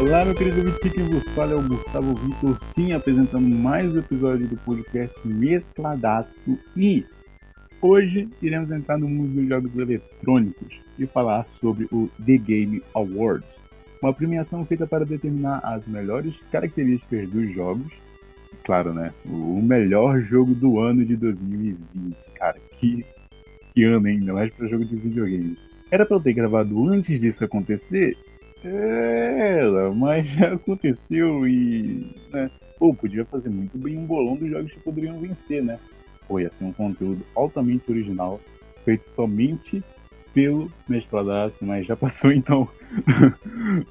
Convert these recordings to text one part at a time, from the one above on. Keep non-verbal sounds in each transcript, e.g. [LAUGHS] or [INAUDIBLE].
Olá, meu querido ouvinte, quem vos fala é o Gustavo Vitor, sim, apresentando mais um episódio do podcast Mescladaço. E hoje iremos entrar no mundo dos jogos eletrônicos e falar sobre o The Game Awards, uma premiação feita para determinar as melhores características dos jogos. Claro, né? O melhor jogo do ano de 2020. Cara, que, que ano ainda mais para jogo de videogame. Era para eu ter gravado antes disso acontecer? Era, mas já aconteceu e. Né? Pô, podia fazer muito bem um bolão dos jogos que poderiam vencer, né? Ia ser um conteúdo altamente original, feito somente pelo Mescladaço, mas já passou [LAUGHS] então.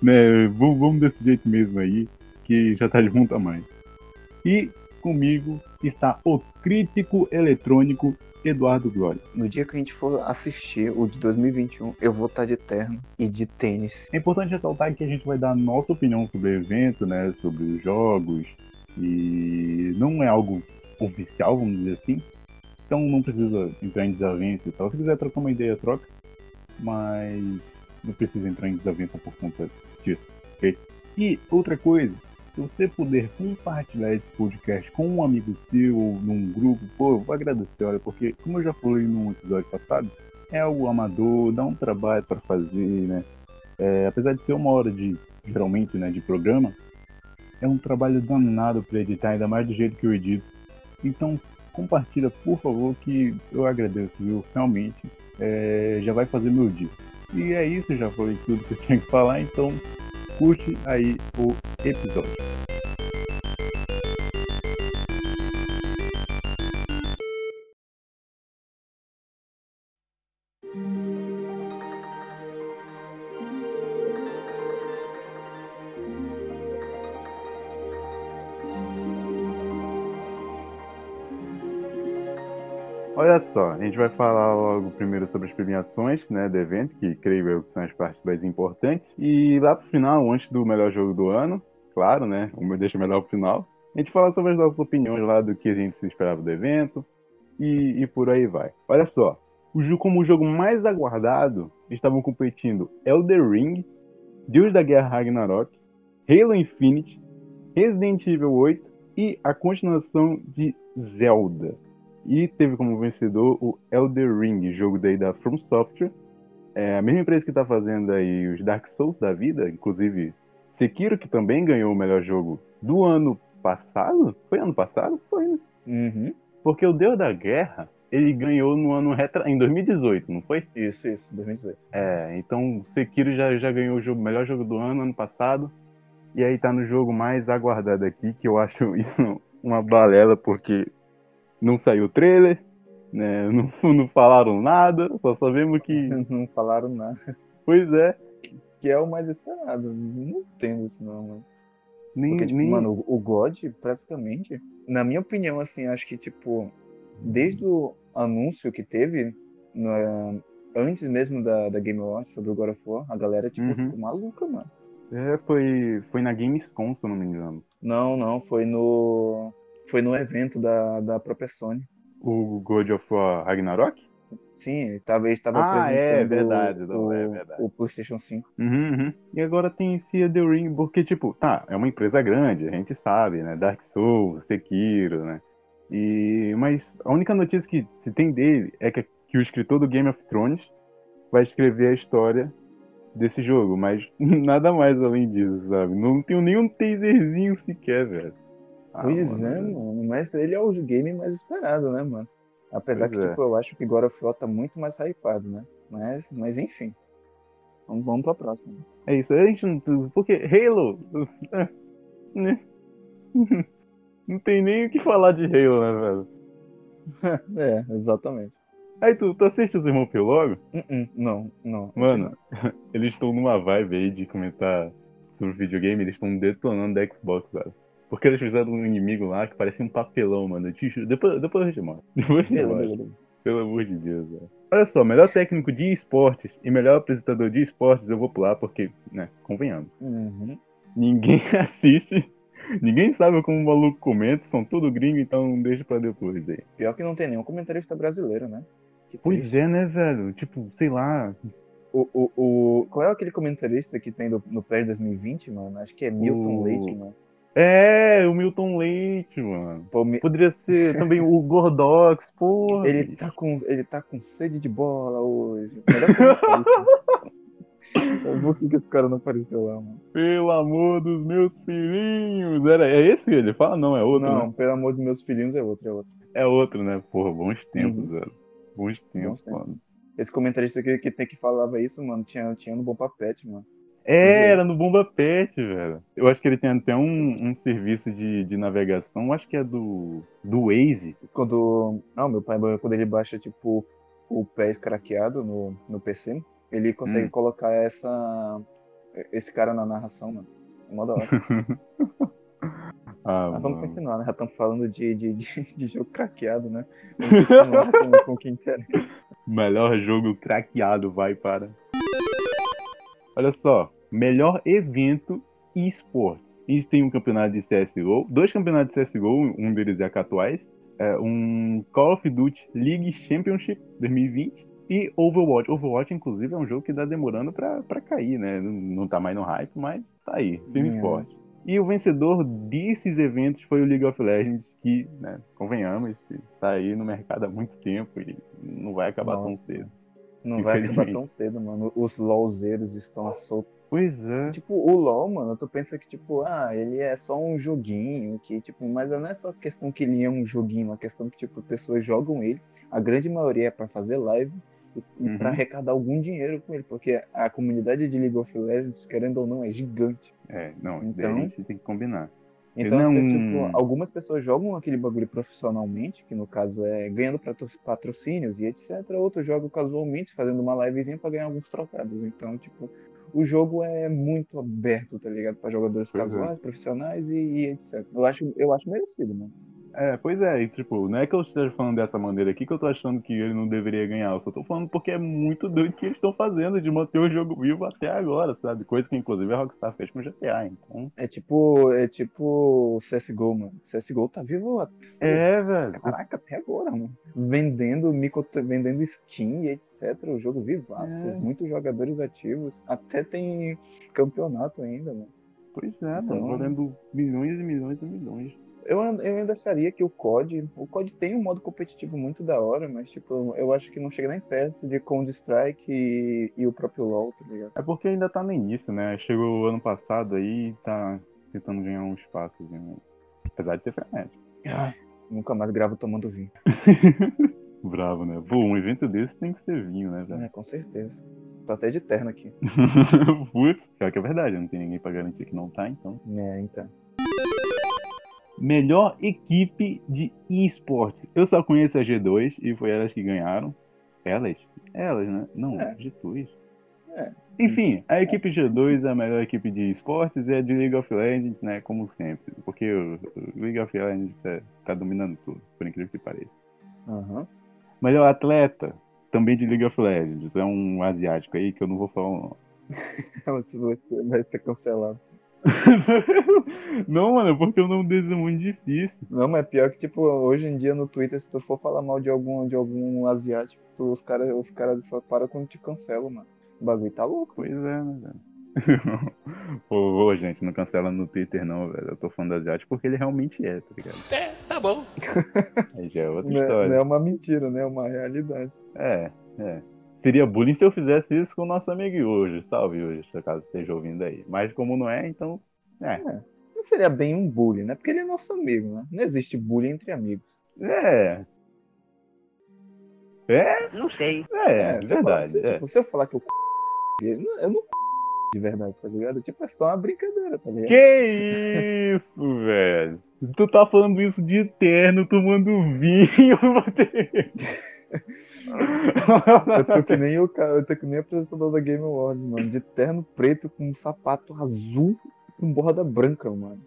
né? Vamos, vamos desse jeito mesmo aí, que já tá de bom tamanho. E comigo está o crítico eletrônico Eduardo Glória. No dia que a gente for assistir o de 2021, eu vou estar de terno e de tênis. É importante ressaltar que a gente vai dar a nossa opinião sobre o evento, né, sobre os jogos, e não é algo oficial, vamos dizer assim. Então não precisa entrar em desavença e tal. Se quiser trocar uma ideia, troca. Mas não precisa entrar em desavença por conta disso, ok? E outra coisa, se você puder compartilhar esse podcast com um amigo seu ou num grupo, pô, eu vou agradecer, olha, porque como eu já falei no episódio passado, é algo amador, dá um trabalho para fazer, né? É, apesar de ser uma hora de, geralmente, né, de programa, é um trabalho danado para editar, ainda mais do jeito que eu edito. Então, compartilha, por favor, que eu agradeço, viu? Realmente, é, já vai fazer meu dia. E é isso, já falei tudo que eu tinha que falar, então curte aí o episódio. Olha só, a gente vai falar logo primeiro sobre as premiações né, do evento, que creio eu que são as partes mais importantes. E lá pro final, antes do melhor jogo do ano, claro, né? O meu deixa melhor pro final. A gente fala sobre as nossas opiniões lá do que a gente se esperava do evento e, e por aí vai. Olha só, o jogo, como o jogo mais aguardado, estavam competindo Elder Ring, Deus da Guerra Ragnarok, Halo Infinite, Resident Evil 8 e a continuação de Zelda. E teve como vencedor o Elder Ring, jogo daí da From Software. É a mesma empresa que está fazendo aí os Dark Souls da vida, inclusive Sekiro, que também ganhou o melhor jogo do ano passado. Foi ano passado? Foi, né? Uhum. Porque o Deus da Guerra, ele ganhou no ano retra... em 2018, não foi? Isso, isso, 2018. É, então Sekiro já, já ganhou o jogo, melhor jogo do ano, ano passado. E aí tá no jogo mais aguardado aqui, que eu acho isso uma balela, porque não saiu o trailer, né? [LAUGHS] Não, não falaram nada, só sabemos que. [LAUGHS] Não falaram nada. Pois é. Que é o mais esperado. Não entendo isso não, mano. Nem, Porque, tipo, nem... mano, o God, praticamente, na minha opinião, assim, acho que, tipo, desde o anúncio que teve, no, antes mesmo da, da Game Awards sobre o God of War, a galera, tipo, Uhum. ficou maluca, mano. É, foi, foi na Gamescom, se eu não me engano. Não, não, foi no. Foi no evento da, da própria Sony. O God of War Ragnarok? Sim, talvez estava Ah, é apresentando verdade, não, o, é verdade. o PlayStation 5. Uhum, uhum. E agora tem esse The Ring, porque, tipo, tá, é uma empresa grande, a gente sabe, né? Dark Souls, Sekiro, né? E, mas a única notícia que se tem dele é que, que o escritor do Game of Thrones vai escrever a história desse jogo, mas [LAUGHS] nada mais além disso, sabe? Não tem nenhum taserzinho sequer, velho. Ah, Pois mano, é, mano, mas ele é o game mais esperado, né, mano? Apesar Pois que, é. tipo, eu acho que God of War tá muito mais hypado, né? Mas, mas enfim. Vamos, vamos pra próxima. É isso, a gente não. Porque Halo. né? [LAUGHS] Não tem nem o que falar de Halo, né, velho? [LAUGHS] é, exatamente. Aí tu, tu assiste os irmãos Pilogo? Uh-uh, não, não. Mano, [LAUGHS] eles estão numa vibe aí de comentar sobre videogame, eles estão detonando da Xbox, velho. Porque eles fizeram um inimigo lá que parecia um papelão, mano. Depois, depois eu te mostro. [LAUGHS] Depois eu te mostro. Pelo amor de Deus, velho. Olha só, melhor técnico de esportes e melhor apresentador de esportes eu vou pular porque, né, convenhamos. Uhum. Ninguém [LAUGHS] assiste, ninguém sabe como o maluco comenta, são tudo gringo, então deixa pra depois aí. Pior que não tem nenhum comentarista brasileiro, né? Que Pois triste. é, né, velho? Tipo, sei lá. o, o, o, qual é aquele comentarista que tem do, no PES 2020, mano? Acho que é Milton O- Leite, mano. É, o Milton Leite, mano. Pô, me- Poderia ser [LAUGHS] também o Gordox, porra. ele, bicho. tá com, ele tá com sede de bola hoje. Por que, que esse cara não apareceu lá, mano? Pelo amor dos meus filhinhos. Era, é esse que ele fala? Não, é outro, não, né? pelo amor dos meus filhinhos é outro, é outro. É outro, né? Porra, bons tempos, Uhum. velho. Bons tempos, tempos. mano. Esse comentarista que, que, tem que falava isso, mano, tinha, tinha no Bom Papete, mano. É, era no Bomba Pet, velho. Eu acho que ele tem até um, um serviço de, de navegação, acho que é do, do Waze. Quando. Não, meu pai, quando ele baixa, tipo, o pé craqueado no, no PC, ele consegue Hum. colocar essa. Esse cara na narração, mano. É mó da hora. [LAUGHS] Ah, Mas vamos continuar, né? Já estamos falando de, de, de, de jogo craqueado, né? Vamos continuar [LAUGHS] com, com quem quer. Melhor jogo craqueado vai para. Olha só, melhor evento esportes. A gente tem um campeonato de CSGO, dois campeonatos de CSGO, um deles é a Catuais, é um Call of Duty League Championship 2020 e Overwatch. Overwatch, inclusive, é um jogo que tá demorando pra cair, né? Não, não tá mais no hype, mas tá aí, firme e É. forte. E o vencedor desses eventos foi o League of Legends, que, né, convenhamos, tá aí no mercado há muito tempo e não vai acabar tão Nossa. cedo. Não vai acabar tão cedo, mano. Os LOLzeiros estão à solta. Pois é. Tipo, o LoL, mano, tu pensa que, tipo, ah, ele é só um joguinho, que, tipo, mas não é só questão que ele é um joguinho, é questão que, tipo, pessoas jogam ele, a grande maioria é pra fazer live e, Uhum. pra arrecadar algum dinheiro com ele, porque a comunidade de League of Legends, querendo ou não, é gigante. É, não, isso Então- daí a gente tem que combinar. Então, não- pe- tipo, algumas pessoas jogam aquele bagulho profissionalmente, que no caso é ganhando patro- patrocínios e etc. Outros jogam casualmente, fazendo uma livezinha pra ganhar alguns trocados. Então, tipo, o jogo é muito aberto, tá ligado? Pra jogadores Pois é. casuais, profissionais e, e etc. Eu acho, eu acho merecido, mano. É, pois é, e tipo, não é que eu esteja falando dessa maneira aqui que eu tô achando que ele não deveria ganhar, eu só tô falando porque é muito doido que eles estão fazendo de manter o jogo vivo até agora, sabe? Coisa que inclusive a Rockstar fez com o GTA, então. É tipo, é tipo CSGO, mano. CSGO tá vivo até, É, velho. caraca, até agora, mano. Vendendo, micro, vendendo skin e etc. O jogo vivaço. É. Muitos jogadores ativos. Até tem campeonato ainda, mano. Pois é, Então- tá valendo milhões e milhões e milhões. Eu, eu ainda acharia que o COD, o COD tem um modo competitivo muito da hora, mas tipo, eu- acho que não chega nem perto de Counter-Strike e, e o próprio LoL, tá ligado? É porque ainda tá no início, né? Chegou ano passado aí e tá tentando ganhar um espaço, né? Apesar de ser frenético. Ai, nunca mais gravo tomando vinho. [LAUGHS] Bravo, né? Pô, um evento desse tem que ser vinho, né, velho? É, com certeza. Tô até de terno aqui. [LAUGHS] Putz, pior que é verdade, não tem ninguém pra garantir que não tá, então. É, então. Melhor equipe de esportes. Eu só conheço a G2 e foi elas que ganharam. Elas? Elas, né? Não, É. G2. É. Enfim, a equipe G2 é a melhor equipe de esportes e é de League of Legends, né? Como sempre. Porque o League of Legends é, tá dominando tudo, por incrível que pareça. Aham. Melhor atleta, também de League of Legends. É um asiático aí que eu não vou falar o nome. [LAUGHS] Você vai ser- vai ser cancelado. [LAUGHS] não, mano, porque o nome deles é muito difícil. Não, mas pior que, tipo, hoje em dia no Twitter, se tu for falar mal de algum, de algum asiático, tu- os caras os cara só param quando te cancelam, mano. O bagulho tá louco. Pois é, né, velho? [LAUGHS] Ô, ô, gente, não cancela no Twitter não, velho. Eu tô falando do asiático porque ele realmente é, tá ligado? É, tá bom. [LAUGHS] Aí já é outra Não é, história. não é uma mentira, né? É uma realidade. É, é. Seria bullying se eu fizesse isso com o nosso amigo hoje. Salve hoje, se acaso esteja ouvindo aí. Mas como não é, então. É. Não seria bem um bullying, né? Porque ele é nosso amigo, né? Não existe bullying entre amigos. É. É, Não sei. é, eu falar- verdade. se, é. tipo, se eu falar que eu eu não, eu não de verdade, tá ligado? Tipo, é só uma brincadeira, tá ligado? Que isso, [LAUGHS] velho? Tu tá falando isso de eterno, tomando vinho. [LAUGHS] Eu tô que nem o cara, eu tô que nem o apresentador da Game Awards, mano. De terno preto com um sapato azul com borda branca, mano.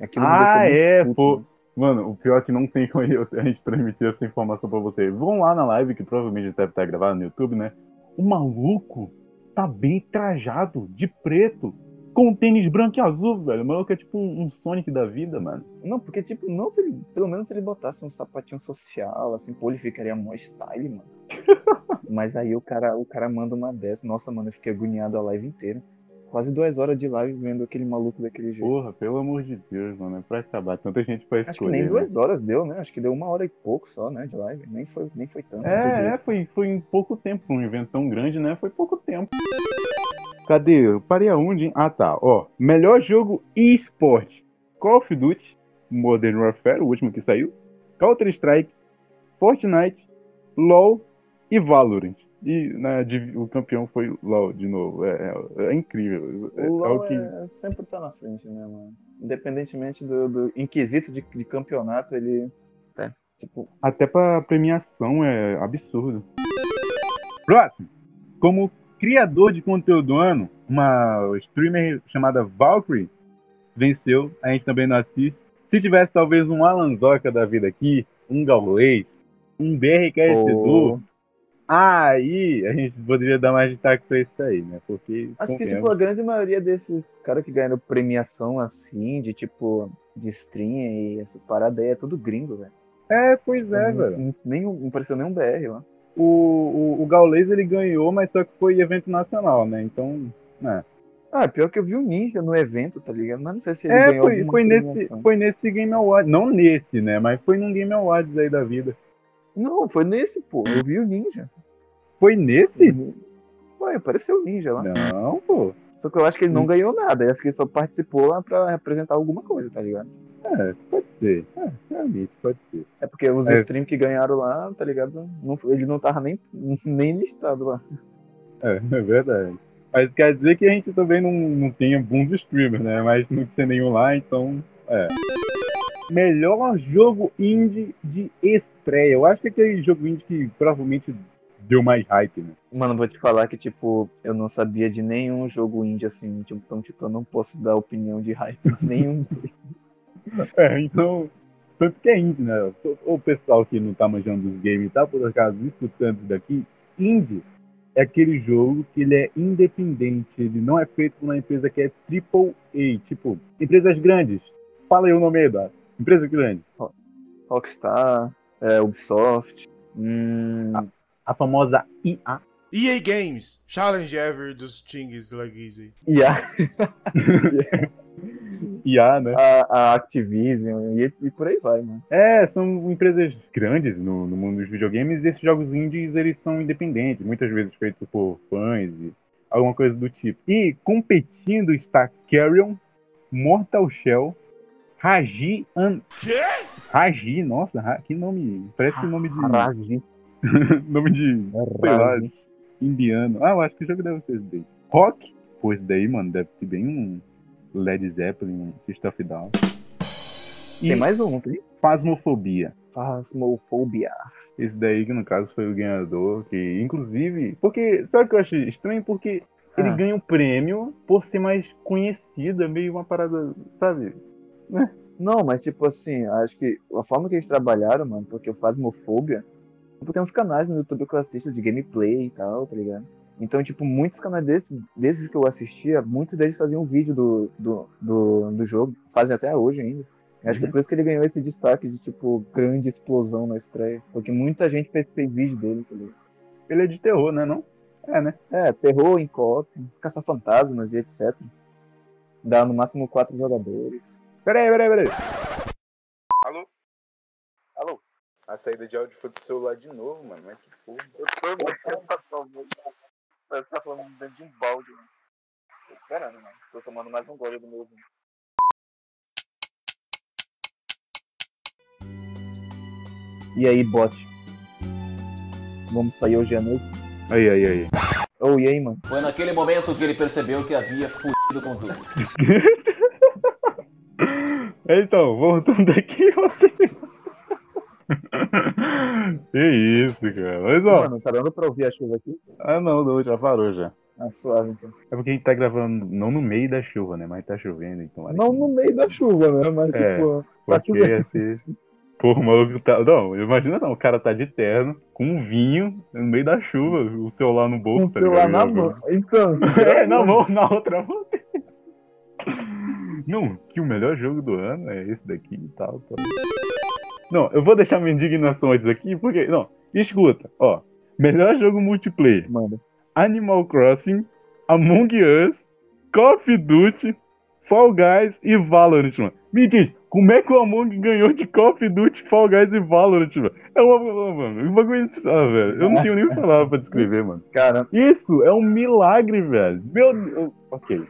Aquilo ah, é, puto, pô. mano. Mano, o pior é que não tem como a gente transmitir essa informação pra vocês. Vão lá na live, que provavelmente deve estar gravada no YouTube, né? O maluco tá bem trajado, de preto, com um tênis branco e azul, velho. O maluco é tipo um, um Sonic da vida, mano. Não, porque, tipo, não se ele, pelo menos se ele botasse um sapatinho social, assim, pô, ele ficaria mó style, mano. [LAUGHS] Mas aí o cara, o cara manda uma dessa. Nossa, mano, eu fiquei agoniado a live inteira. Quase duas horas de live vendo aquele maluco daquele jeito. Porra, pelo amor de Deus, mano. É pra acabar. Tanta gente pra escolher. Acho que nem né? duas horas deu, né? Acho que deu uma hora e pouco só, né? De live. Nem foi, nem foi tanto. É, é foi, foi em pouco tempo. Um evento tão grande, né? Foi pouco tempo. Cadê? Eu parei aonde? hein? Ah, tá. Ó, melhor jogo eSport. Call of Duty, Modern Warfare, o último que saiu. Counter-Strike, Fortnite, LoL e Valorant. E né, de- o campeão foi o LoL de novo. É, é- é incrível. É, O é LoL o que... é, sempre tá na frente, né, mano? Independentemente do, do inquisito de, de campeonato, ele. É, tipo, Até pra premiação é absurdo. Próximo. Como criador de conteúdo do ano, uma streamer chamada Valkyrie venceu. A gente também não assiste. Se tivesse talvez um Alan Zoca da vida aqui, um Gaulês, um BRK Edu, aí a gente poderia dar mais destaque pra isso aí, né? Porque. Acho que, tipo, a grande maioria desses caras que ganharam premiação assim, de tipo, de stream e essas paradas aí, é tudo gringo, velho. É, pois é, não, velho. não, nem, não apareceu nenhum BR lá. O, o, o Gaules ele ganhou, mas só que foi evento nacional, né? Então. É. Ah, pior que eu vi o Ninja no evento, tá ligado? Mas não sei se ele É, ganhou foi, foi, nesse, foi nesse Game Awards. Não nesse, né? Mas foi num Game Awards aí da vida. Não, foi nesse, pô. Eu vi o Ninja. Foi nesse? Foi, apareceu o Ninja lá. Não, pô. Só que eu acho que ele não Hum. ganhou nada. Eu acho que ele só participou lá pra representar alguma coisa, tá ligado? É, pode ser. É, realmente, pode ser. É porque os É. streams que ganharam lá, tá ligado? Não, ele não tava nem, nem listado lá. É, é verdade. Mas quer dizer que a gente também não, não tenha bons streamers, né? Mas não tinha nenhum lá, então. É. Melhor jogo indie de estreia. Eu acho que é aquele jogo indie que provavelmente deu mais hype, né? Mano, vou te falar que, tipo, eu não sabia de nenhum jogo indie assim. Tipo, então, tipo, eu não posso dar opinião de hype. [LAUGHS] nenhum deles. [LAUGHS] É, então. Tanto que é indie, né? O pessoal que não tá manjando dos games e tá, por acaso, escutando isso daqui, indie é aquele jogo que ele é independente, ele não é feito por uma empresa que é AAA, tipo, empresas grandes. Fala aí o nome aí, Eduardo. Empresa grande. Rockstar, é, Ubisoft. Hum, A famosa IA. EA Games, Challenge Ever dos Chingues Laguizzi. e a, [LAUGHS] IA, né? a, a Activision e, e por aí vai, mano. É, são empresas grandes no, no mundo dos videogames e esses jogos indies, eles são independentes, muitas vezes feitos por fãs e alguma coisa do tipo. E competindo está Carrion, Mortal Shell, Raji... An... Quê? Raji, nossa, que nome... Parece nome de... Raji. [LAUGHS] nome de... sei lá, indiano. Ah, eu acho que o jogo deve ser esse daí. Rock, pô, esse daí, mano, deve ter bem um Led Zeppelin, System of Down. E Tem mais um, tem? Phasmophobia. Phasmophobia. Esse daí que no caso foi o ganhador, que inclusive. Porque. Sabe o que eu acho estranho? Porque ele Ah. ganha um prêmio por ser mais conhecido, é meio uma parada, sabe? Não, mas tipo assim, acho que a forma que eles trabalharam, mano, porque o Phasmophobia. Tipo, tem uns canais no YouTube que eu assisto de gameplay e tal, tá ligado? Então, tipo, muitos canais desses, desses que eu assistia, muitos deles faziam vídeo do, do, do, do jogo, fazem até hoje ainda. Acho que é Uhum. por isso que ele ganhou esse destaque de, tipo, grande explosão na estreia. Porque muita gente fez, fez vídeo dele, tá? Ele é de terror, né? Não? É, né? É, terror em co caça-fantasmas e etc. Dá no máximo quatro jogadores. Peraí, peraí, peraí. Alô? Alô? A saída de áudio foi pro celular de novo, mano. Mas que porra. Eu tô Parece que tá falando dentro de um balde, mano. Tô esperando, mano. Tô tomando mais um gole do meu vinho. E aí, bot? Vamos sair hoje à noite? Aí, aí, aí. Ô, e aí, mano? Foi naquele momento que ele percebeu que havia fudido com tudo. [LAUGHS] Então, voltando aqui, você. [LAUGHS] que isso, cara. Mas ó. Mano, tá dando pra ouvir a chuva aqui? Ah, não, não, já parou já. Ah, suave, então. É porque a gente tá gravando não no meio da chuva, né? Mas tá chovendo, então. Não que- no meio da chuva, né? Mas, É. tipo, tá Porque ser. Porra, o maluco tá. Não, imagina só, o cara tá de terno, com um vinho, no meio da chuva, o celular no bolso, o tá celular ligado? na mão. Então. [LAUGHS] É, na mão, na outra mão. Não, que o melhor jogo do ano é esse daqui e tal, tal. Não, eu vou deixar minha indignação antes aqui, porque. Não, escuta, ó. Melhor jogo multiplayer. Manda. Animal Crossing, Among Us, Call of Duty, Fall Guys e Valorant, mano. Me diz, como é que o Among ganhou de Call of Duty, Fall Guys e Valorant, mano? É uma. Mano, um bagulho. Ah, velho. Eu não tenho nem palavra pra descrever, mano. Cara, Isso é um milagre, velho. Meu Deus. Ok.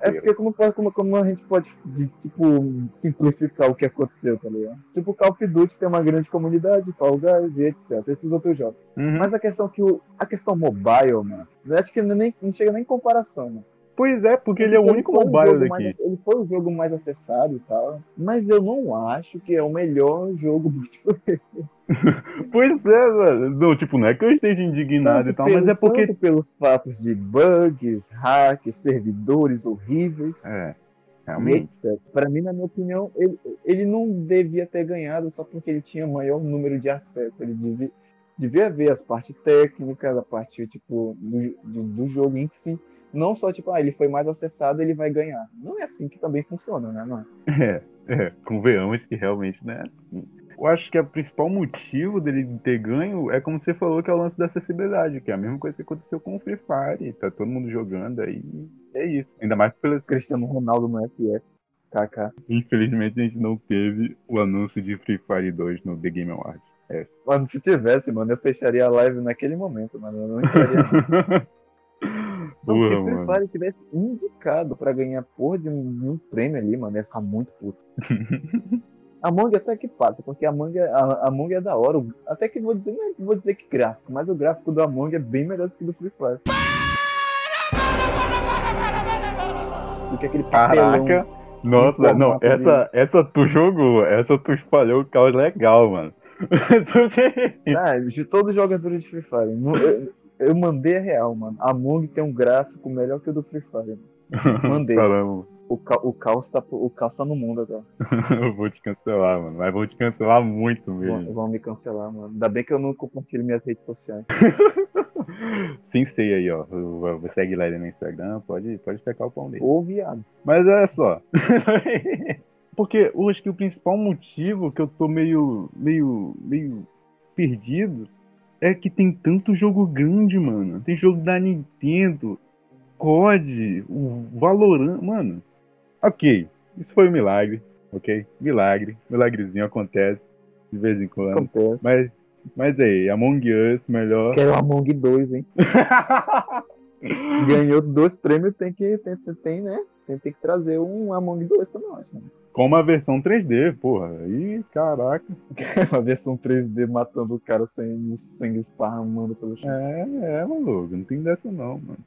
É porque como, como, como a gente pode, de, tipo, simplificar o que aconteceu, tá ligado? Tipo, Call of Duty tem uma grande comunidade, Fall Guys e etc. Esses outros jogos. Uhum. Mas a questão que o, a questão mobile, mano, acho que nem, não chega nem em comparação, mano. Pois é, porque ele é o único mobile daqui. mais- ele foi o jogo mais acessado e tal, mas eu não acho que é o melhor jogo multiplayer. [LAUGHS] Pois é, velho. Não, tipo, não é que eu esteja indignado e Tanto tal, mas é pelo- porque. tanto pelos fatos de bugs, hacks, servidores horríveis. É, E realmente. etc. Para mim, na minha opinião, ele, ele não devia ter ganhado só porque ele tinha maior número de acesso. Ele devia, devia ver as partes técnicas, a parte tipo, do, do, do jogo em si. Não só tipo, ah, ele foi mais acessado, ele vai ganhar. Não é assim que também funciona, né, mano? É, é, convenhamos que realmente não é assim. Eu acho que o principal motivo dele ter ganho é como você falou, que é o lance da acessibilidade, que é a mesma coisa que aconteceu com o Free Fire. Tá todo mundo jogando aí. É isso. Ainda mais pelas. Cristiano Ronaldo no FF. KK. Infelizmente a gente não teve o anúncio de Free Fire 2 no The Game Awards. Mano, se tivesse, mano, eu fecharia a live naquele momento, mano. Eu não entraria. [LAUGHS] Não, se. Fire tivesse indicado pra ganhar porra de um, um prêmio ali, mano, ia ficar muito puto. [LAUGHS] A Among até que passa, porque a Among, é- a, Among é da hora. Até que vou dizer, não vou dizer que gráfico, mas o gráfico do Among é bem melhor do que do Free Fire. Do que aquele papelão. Caraca! Nossa, não, essa, essa tu jogou, essa tu espalhou o caos legal, mano. [LAUGHS] Ah, de todos os jogadores de Free Fire. Eu, mandei a real, mano. A Among tem um gráfico melhor que o do Free Fire. [LAUGHS] Mandei. Caramba, O, ca, o, caos tá, o caos tá no mundo agora. [LAUGHS] eu vou te cancelar, mano. Mas vou te cancelar muito mesmo. vão me cancelar, mano. Ainda bem que eu não compartilho minhas redes sociais. [LAUGHS] Sim, sei aí, ó. Você segue lá ele no Instagram, pode, pode tacar o pão dele. Ô, viado. Mas olha só. Porque eu acho que o principal motivo que eu tô meio, meio, meio perdido é que tem tanto jogo grande, mano. Tem jogo da Nintendo, COD, o Valorant, mano. Ok, isso foi um milagre, ok? Milagre, milagrezinho acontece de vez em quando. Acontece. Mas, mas aí, Among Us, melhor. Quero o Among 2, hein? [LAUGHS] Ganhou dois prêmios, tem que, tem, tem, né? Tem, que trazer um Among 2 pra nós, mano. Com uma versão 3D, porra. Ih, caraca. [LAUGHS] Uma versão 3D matando o cara sem o sangue esparramando pelo chão. É, é, maluco. Não tem dessa não, mano.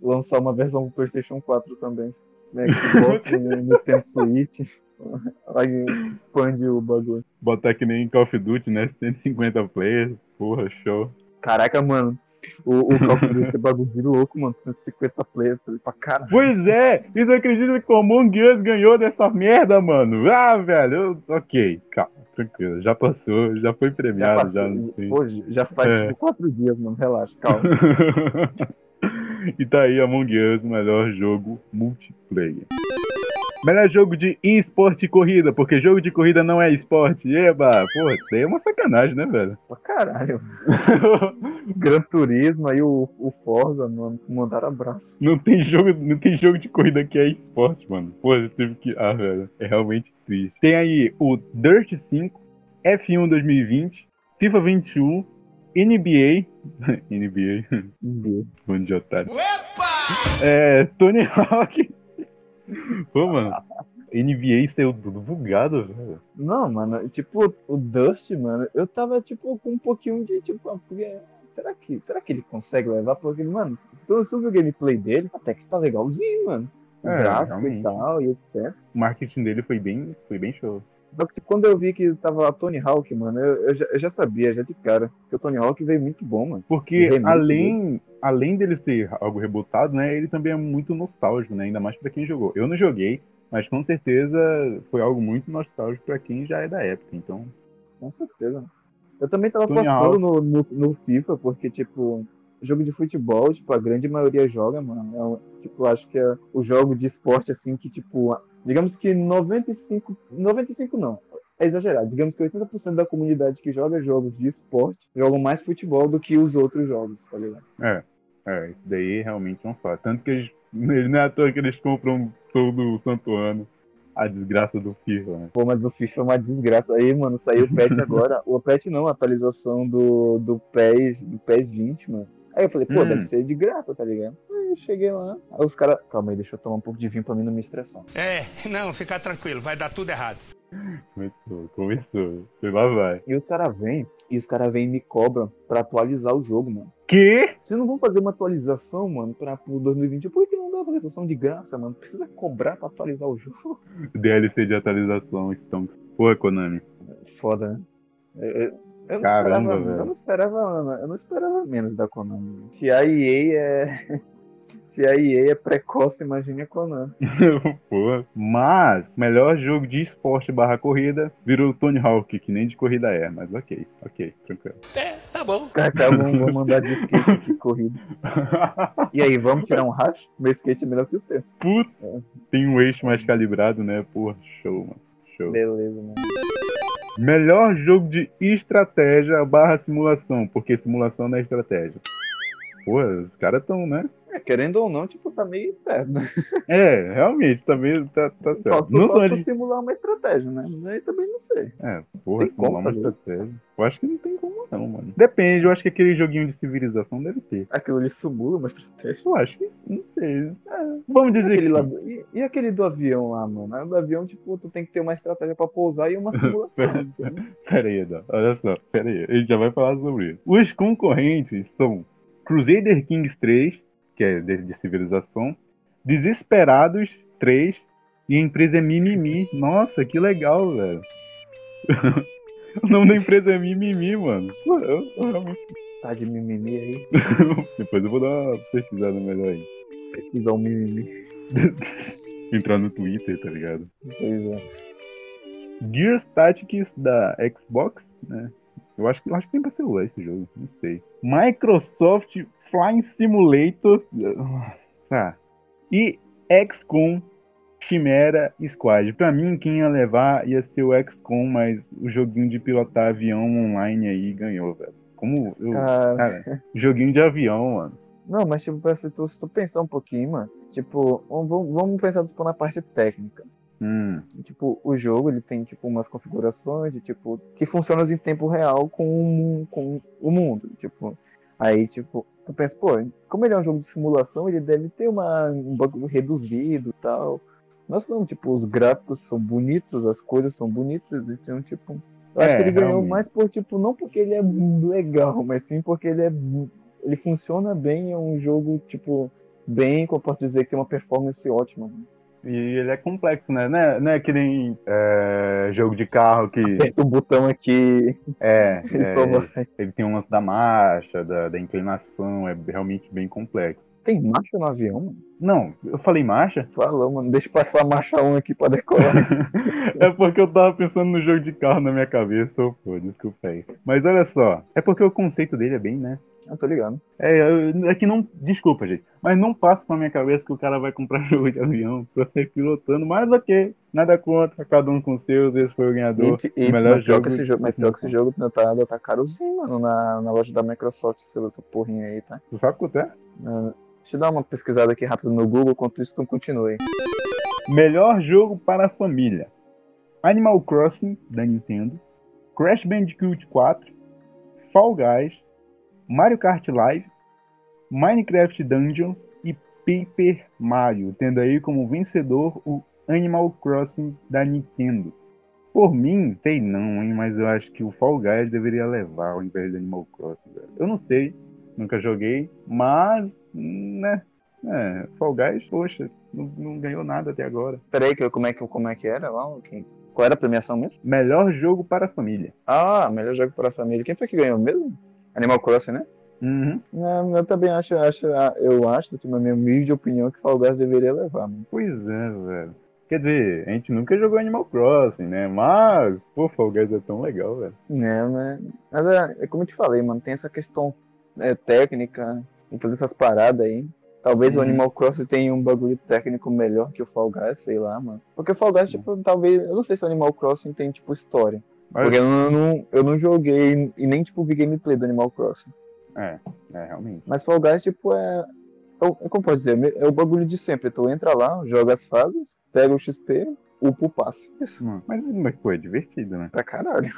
Lançar uma versão pro PlayStation 4 também. [LAUGHS] Né? Xbox, Nintendo Switch. Aí expande o bagulho. Botar que nem Call of Duty, né? 150 players. Porra, show. Caraca, mano. O, o Call of Duty é bagulho de louco, mano. 150 players pra caralho. Pois é! E tu acredita que o Among Us ganhou dessa merda, mano? Ah, velho. eu- Ok, calma. Tranquilo. Já passou, já foi Já premiado. Já, passou. não tem- Hoje, já faz É. tipo 4 dias, mano. Relaxa, calma. [LAUGHS] e tá aí Among Us, o melhor jogo multiplayer. Melhor jogo de esporte e corrida, porque jogo de corrida não é esporte. Eba! Porra, isso daí é uma sacanagem, né, velho? Pra caralho. [LAUGHS] Gran Turismo aí o, o Forza, mano, mandaram abraço. Não tem jogo, não tem jogo de corrida que é esporte, mano. Pô, gente teve que. Ah, velho. É realmente triste. Tem aí o Dirt 5, F1 2020, FIFA 21, NBA. NBA, Deus. bando de otário. É. Tony Hawk. Pô, mano. NBA saiu tudo bugado, velho. Não, mano, tipo, o Dust, mano, eu tava, tipo, com um pouquinho de, tipo, ah, porque, será que, será que ele consegue levar? Porque, mano, se tu, viu o gameplay dele, até que tá legalzinho, mano. O É, gráfico realmente. e tal, e etc. O marketing dele foi bem, foi bem show. Só que, tipo, quando eu vi que tava lá Tony Hawk, mano, eu, eu, já, eu já sabia, já de cara, que o Tony Hawk veio muito bom, mano. Porque além, além dele ser algo rebutado, né, ele também é muito nostálgico, né, ainda mais pra quem jogou. Eu não joguei, mas com certeza foi algo muito nostálgico pra quem já é da época. Então, Com certeza. Eu também tava Tony postando no, no, no FIFA, porque, tipo, jogo de futebol, tipo, a grande maioria joga, mano. É, tipo, acho que é o jogo de esporte, assim, que, tipo, digamos que 95, 95 não. é exagerado. Digamos que 80% da comunidade que joga jogos de esporte jogam mais futebol do que os outros jogos, tá ligado? É, é, isso daí realmente é um fato. Tanto que eles, não é à toa que eles compram todo santo ano a desgraça do FIFA, né? Pô, mas o FIFA é uma desgraça. Aí, mano, saiu o patch [LAUGHS] agora. o patch não, a atualização do, do, PES, do PES 20, mano. Aí eu falei, pô, Hum. deve ser de graça, tá ligado? Aí eu cheguei lá, aí os caras. Calma aí, deixa eu tomar um pouco de vinho pra mim não me estressar. É, [LAUGHS] não, fica tranquilo, vai dar tudo errado. Começou, começou. E lá vai. E os caras vêm, e os caras vêm e me cobram pra atualizar o jogo, mano. Que? Vocês não vão fazer uma atualização, mano, pra pro 2020? Por que não dá uma atualização de graça, mano? Precisa cobrar pra atualizar o jogo. [LAUGHS] DLC de atualização, Stonks. Pô, Konami. Foda, né? Eu, eu- eu não Caramba, esperava, velho. Eu não esperava, eu não esperava menos da Konami. [LAUGHS] Se a EA é. Se a EA é precoce, imagine a Konami. [LAUGHS] Pô. Mas, melhor jogo de esporte barra corrida virou Tony Hawk, que nem de corrida é, mas ok, ok, tranquilo. É, tá bom. Kaká, vamos, vamos mandar de skate aqui, corrida. E aí, vamos tirar um racho? Meu skate é melhor que o teu. Putz, tem um eixo mais calibrado, né? Porra, show, mano. Show. Beleza, mano. Melhor jogo de estratégia barra simulação, porque simulação não é estratégia. Pô, os caras tão, né? É, querendo ou não, tipo, tá meio certo, né? É, realmente, tá, tá Só certo. se Não só se tu eles. simular uma estratégia, né? Aí também não sei. É, porra, Tem simular uma fazer. estratégia. Eu acho que não tem como não, mano. Depende, eu acho que aquele joguinho de civilização deve ter. Aquilo ali simula uma estratégia. Eu acho que não sei. É, vamos dizer que lá e, e aquele do avião lá, mano? Aí o do avião, tipo, tu tem que ter uma estratégia pra pousar e uma [LAUGHS] simulação. Pera aí, Edão. Olha só, pera aí. A gente já vai falar sobre isso. Os concorrentes são Crusader Kings 3, que é de, civilização, Desesperados 3 e a empresa é Mimimi. Nossa, que legal, velho. [LAUGHS] o nome da empresa é Mimimi, mano. Pô, Eu, eu realmente. tá de mimimi aí. [LAUGHS] Depois eu vou dar uma pesquisada melhor aí. Pesquisar o mimimi. [LAUGHS] Entrar no Twitter, tá ligado? Pois é. Gears Tactics da Xbox, né? Eu acho, que- eu acho que tem pra celular esse jogo, não sei. Microsoft Flying Simulator. Tá. E XCOM Chimera Squad. Pra mim, quem ia levar ia ser o XCOM, mas o joguinho de pilotar avião online aí ganhou, velho. Como eu. Cara, Cara, joguinho de avião, mano. não, mas tipo, se tu, se tu pensar um pouquinho, mano, tipo, vamos, vamos pensar tipo, na parte técnica. Hum, Tipo, o jogo ele tem tipo umas configurações de tipo que funcionam em tempo real com o, com o mundo, tipo. Aí, tipo, tu pensa, pô, como ele é um jogo de simulação, ele deve ter uma, um bagulho reduzido e tal. Mas não, tipo, os gráficos são bonitos, as coisas são bonitas, então, tipo. Eu acho É, que ele ganhou realmente. mais por, tipo, não porque ele é legal, mas sim porque ele é. Ele funciona bem, é um jogo, tipo, bem, como eu posso dizer, que tem uma performance ótima. E ele é complexo, né? Não é, não é que nem é, jogo de carro que. Aperta o botão aqui, É, [LAUGHS] ele é, só vai. ele tem um lance da marcha, da, da inclinação, é realmente bem complexo. Tem marcha no avião, mano? Não, eu falei marcha? Falou, mano. Deixa eu passar a marcha 1 aqui pra decolar. [LAUGHS] é porque eu tava pensando no jogo de carro na minha cabeça, ô, pô, desculpa aí. Mas olha só, é porque o conceito dele é bem, né? eu tô ligado. É, eu- é que não. Desculpa, gente. Mas não passa pra minha cabeça que o cara vai comprar [LAUGHS] jogo de avião pra sair pilotando. Mas ok, nada contra, cada um com seus, esse foi o ganhador. E, e o melhor jogo esse jogo, mas pior que esse jogo tá, tá carozinho, mano, na, na loja da Microsoft, essa, porrinha aí, tá? Tu sabe quanto é? Ah, Deixa eu dar uma pesquisada aqui rápido no Google, enquanto isso tu continue. Melhor jogo para a família: Animal Crossing da Nintendo, Crash Bandicoot 4, Fall Guys, Mario Kart Live, Minecraft Dungeons e Paper Mario, tendo aí como vencedor o Animal Crossing da Nintendo. Por mim, sei não, hein, mas eu acho que o Fall Guys deveria levar ao invés do Animal Crossing. velho. Eu não sei, nunca joguei, mas, né, é, Fall Guys, poxa, não, não ganhou nada até agora. Peraí, que eu- como é que, como é que era lá? Qual era a premiação mesmo? Melhor jogo para a família. Ah, melhor jogo para a família. Quem foi que ganhou mesmo? Animal Crossing, né? Uhum. É, eu também acho, acho, eu acho, na minha humilde opinião, que Fall Guys deveria levar, mano. Pois é, velho. Quer dizer, a gente nunca jogou Animal Crossing, né? Mas, pô, Fall Guys é tão legal, velho. É, né? Mas é, é como eu te falei, mano, tem essa questão é, técnica e todas essas paradas aí. Talvez o Uhum. Animal Crossing tenha um bagulho técnico melhor que o Fall Guys, sei lá, mano. Porque o Fall Guys, tipo, talvez. Eu não sei se o Animal Crossing tem, tipo, história. Mas- Porque eu não, não- eu não joguei e nem, tipo, vi gameplay do Animal Crossing. É, é, realmente. Mas Fall Guys, tipo, é. é o- Como posso dizer? É o bagulho de sempre. Tu entra lá, joga as fases, pega o XP, upa o passe. Isso. Hum, Mas, mas, pô, é divertido, né? Pra caralho.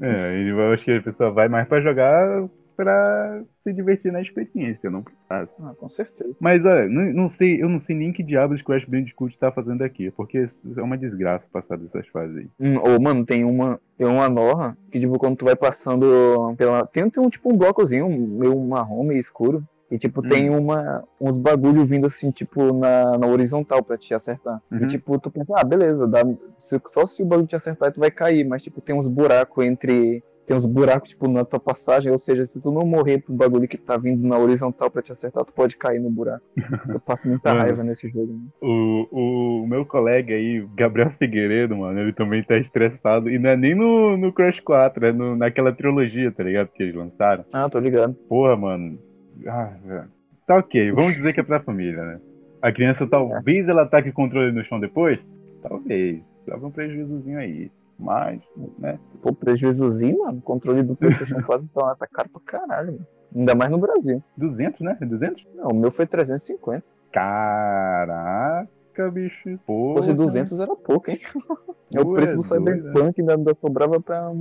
É, eu acho que a pessoa vai mais pra jogar pra se divertir na experiência, não pra fácil. Ah, com certeza. Mas olha, não, não sei, eu não sei nem que diabos Crash Bandicoot tá fazendo aqui, porque é uma desgraça passar dessas fases aí. Hum, Ou, mano, tem uma, tem uma norra que, tipo, quando tu vai passando pela. Tem, tem um tipo um blocozinho, meio marrom, meio escuro. E, tipo, Hum. tem uma, uns bagulho vindo assim, tipo, na, na horizontal pra te acertar. Uhum. E, tipo, tu pensa, ah, beleza, dá, se- só se o bagulho te acertar tu vai cair. Mas, tipo, tem uns buracos entre. Tem uns buracos, tipo, na tua passagem. Ou seja, se tu não morrer pro bagulho que tá vindo na horizontal pra te acertar, tu pode cair no buraco. Eu passo muita Mano. [LAUGHS] raiva nesse jogo. Né? O, o meu colega aí, Gabriel [LAUGHS] Figueiredo, mano, ele também tá estressado. E não é nem no, no Crash 4, é no, naquela trilogia, tá ligado? Que eles lançaram. Ah, tô ligado. Porra, mano. Ah, velho. tá ok, vamos dizer que é pra família, né? A criança talvez ela taque o controle no chão depois? Talvez. Só um prejuízozinho aí. Mas, né? Pô, prejuízozinho, mano. O controle do PlayStation [LAUGHS] 4 então, tá caro pra caralho, mano. Ainda mais no Brasil. 200, né? 200? Não, o meu foi 350. Caraca, bicho. Porra. fosse 200 era pouco, hein? [LAUGHS] É o preço é do Cyberpunk, ainda, ainda sobrava pra,